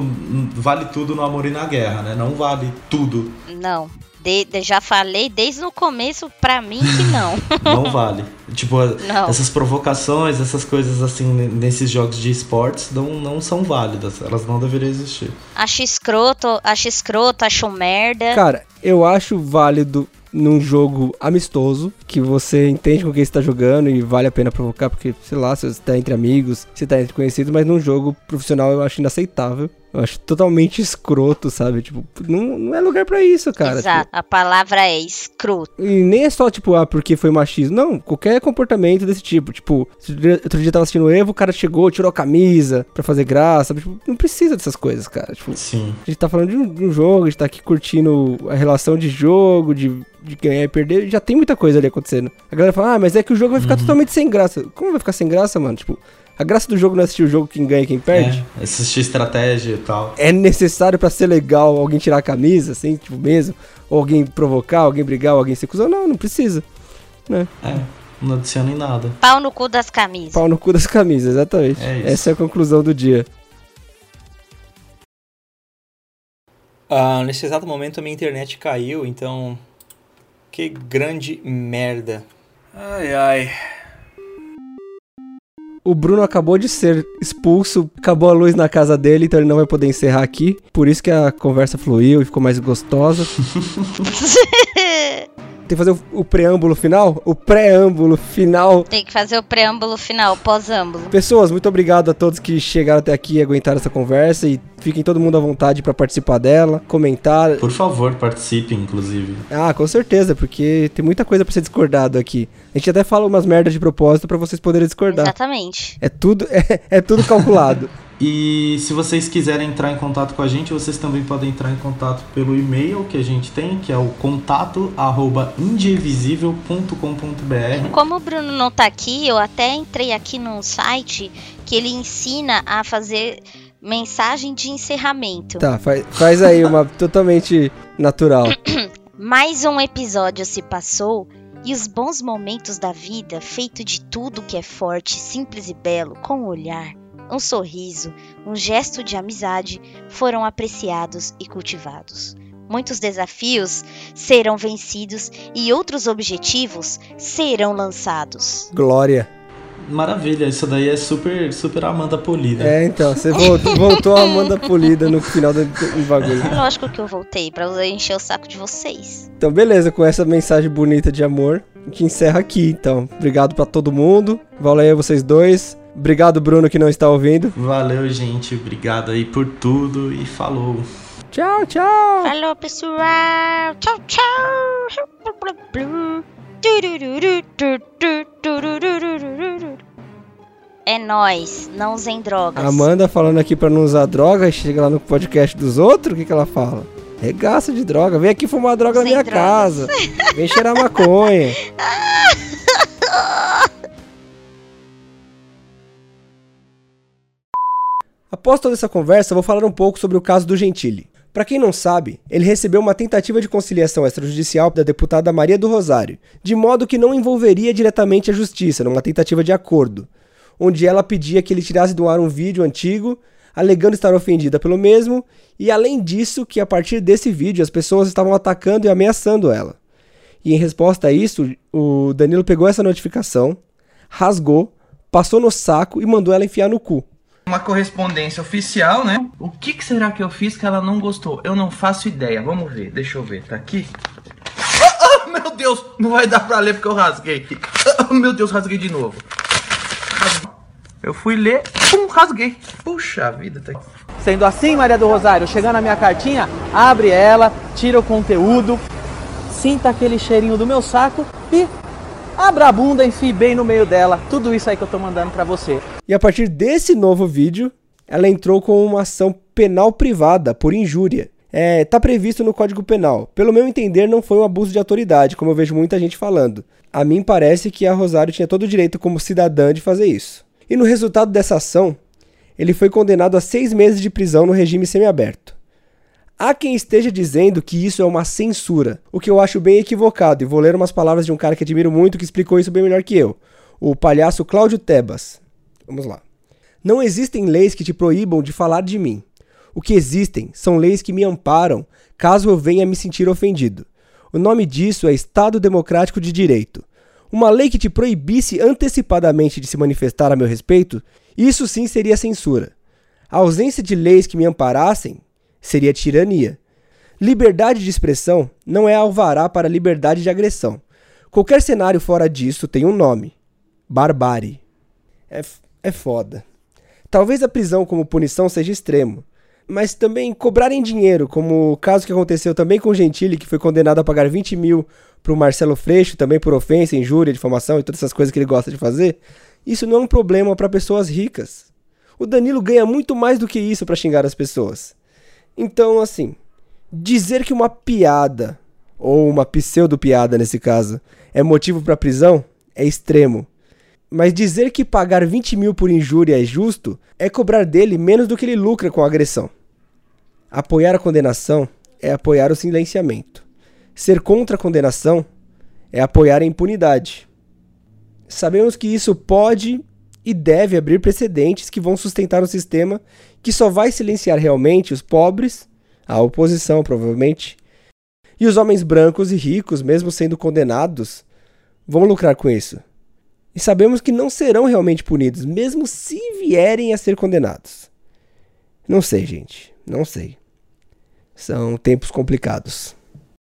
vale tudo no amor e na guerra, né? Não vale tudo. Não. De, de- já falei desde o começo pra mim que não. Não vale. Tipo, Não. essas provocações, essas coisas assim, nesses jogos de esportes não, não são válidas. Elas não deveriam existir. Acho escroto, acho escroto, acho merda. Cara, eu acho válido num jogo amistoso, que você entende com quem você tá jogando e vale a pena provocar, porque, sei lá, se você tá entre amigos, se tá entre conhecidos, mas num jogo profissional eu acho inaceitável. Eu acho totalmente escroto, sabe? Tipo, não, não é lugar pra isso, cara. Exato, a palavra é escroto. Tipo, e nem é só, tipo, ah, porque foi machismo. Não, qualquer comportamento desse tipo. Tipo, outro dia eu tava assistindo o Evo, o cara chegou, tirou a camisa pra fazer graça. Tipo, não precisa dessas coisas, cara. Tipo, Sim. a gente tá falando de um, de um jogo, a gente tá aqui curtindo a relação de jogo, de, de ganhar e perder, já tem muita coisa ali acontecendo. A galera fala, ah, mas é que o jogo vai ficar totalmente sem graça. Como vai ficar sem graça, mano? Tipo, a graça do jogo não é assistir o jogo quem ganha e quem perde. É, assistir estratégia e tal. É, necessário pra ser legal alguém tirar a camisa, assim, tipo, mesmo? Ou alguém provocar, alguém brigar, ou alguém ser cuzão? Não, não precisa. Né? É, não adiciona em nada. Pau no cu das camisas. Pau no cu das camisas, exatamente. É isso. Essa é a conclusão do dia. Ah, nesse exato momento a minha internet caiu, então. Que grande merda. Ai ai. O Bruno acabou de ser expulso, acabou a luz na casa dele, então ele não vai poder encerrar aqui. Por isso que a conversa fluiu e ficou mais gostosa. Tem que fazer o, o preâmbulo final? O preâmbulo final. Tem que fazer o preâmbulo final, pós-âmbulo. Pessoas, muito obrigado a todos que chegaram até aqui e aguentaram essa conversa. E fiquem todo mundo à vontade pra participar dela, comentar. Por favor, participe, inclusive. Ah, com certeza, porque tem muita coisa pra ser discordado aqui. A gente até fala umas merdas de propósito pra vocês poderem discordar. Exatamente. É tudo, é, é tudo calculado. E se vocês quiserem entrar em contato com a gente, vocês também podem entrar em contato pelo e-mail que a gente tem, que é o contato arroba indievisível.com.br. Como o Bruno não tá aqui, eu até entrei aqui num site que ele ensina a fazer mensagem de encerramento. Tá, faz, faz aí uma totalmente natural. Mais um episódio se passou e os bons momentos da vida, feito de tudo que é forte, simples e belo, com um olhar, um sorriso, um gesto de amizade, foram apreciados e cultivados. Muitos desafios serão vencidos e outros objetivos serão lançados. Glória. Maravilha, isso daí é super, super Amanda Polida. É, então, você voltou, voltou a Amanda Polida no final do, do bagulho. Lógico que eu voltei pra encher o saco de vocês. Então, beleza, com essa mensagem bonita de amor, a gente encerra aqui, então. Obrigado pra todo mundo. Valeu aí vocês dois. Obrigado, Bruno, que não está ouvindo. Valeu, gente. Obrigado aí por tudo e falou. Tchau, tchau. Falou, pessoal! Tchau, tchau! É nóis, não usem drogas. Amanda falando aqui pra não usar droga, chega lá no podcast dos outros, o que, que ela fala? Regaça de droga, vem aqui fumar droga na Sem minha drogas. casa. Vem cheirar maconha. Após toda essa conversa, vou falar um pouco sobre o caso do Gentili. Para quem não sabe, ele recebeu uma tentativa de conciliação extrajudicial da deputada Maria do Rosário, de modo que não envolveria diretamente a justiça, numa tentativa de acordo, onde ela pedia que ele tirasse do ar um vídeo antigo, alegando estar ofendida pelo mesmo, e além disso, que a partir desse vídeo as pessoas estavam atacando e ameaçando ela. E em resposta a isso, o Danilo pegou essa notificação, rasgou, passou no saco e mandou ela enfiar no cu. Uma correspondência oficial, né? O que, que será que eu fiz que ela não gostou? Eu não faço ideia. Vamos ver, deixa eu ver. Tá aqui? Ah, ah, meu Deus, não vai dar pra ler porque eu rasguei. Ah, meu Deus, rasguei de novo. Eu fui ler, pum, rasguei. Puxa vida, tá aqui. Sendo assim, Maria do Rosário, chegando a minha cartinha, abre ela, tira o conteúdo, sinta aquele cheirinho do meu saco e abra a bunda, enfie bem no meio dela. Tudo isso aí que eu tô mandando pra você. E a partir desse novo vídeo, ela entrou com uma ação penal privada por injúria. É, tá previsto no Código Penal. Pelo meu entender, não foi um abuso de autoridade, como eu vejo muita gente falando. A mim parece que a Rosário tinha todo o direito como cidadã de fazer isso. E no resultado dessa ação, ele foi condenado a seis meses de prisão no regime semiaberto. Há quem esteja dizendo que isso é uma censura, o que eu acho bem equivocado, e vou ler umas palavras de um cara que admiro muito que explicou isso bem melhor que eu, o palhaço Cláudio Tebas. Vamos lá. Não existem leis que te proíbam de falar de mim. O que existem são leis que me amparam caso eu venha me sentir ofendido. O nome disso é Estado Democrático de Direito. Uma lei que te proibisse antecipadamente de se manifestar a meu respeito, isso sim seria censura. A ausência de leis que me amparassem seria tirania. Liberdade de expressão não é alvará para liberdade de agressão. Qualquer cenário fora disso tem um nome: barbárie. É, é foda. Talvez a prisão como punição seja extremo, mas também cobrarem dinheiro, como o caso que aconteceu também com o Gentili, que foi condenado a pagar 20 mil pro Marcelo Freixo, também por ofensa, injúria, difamação e todas essas coisas que ele gosta de fazer, isso não é um problema para pessoas ricas. O Danilo ganha muito mais do que isso para xingar as pessoas. Então, assim, dizer que uma piada, ou uma pseudo-piada nesse caso, é motivo para prisão é extremo. Mas dizer que pagar 20 mil por injúria é justo é cobrar dele menos do que ele lucra com a agressão. Apoiar a condenação é apoiar o silenciamento. Ser contra a condenação é apoiar a impunidade. Sabemos que isso pode e deve abrir precedentes que vão sustentar um sistema que só vai silenciar realmente os pobres, a oposição provavelmente, e os homens brancos e ricos, mesmo sendo condenados, vão lucrar com isso. E sabemos que não serão realmente punidos, mesmo se vierem a ser condenados. Não sei, gente. Não sei. São tempos complicados.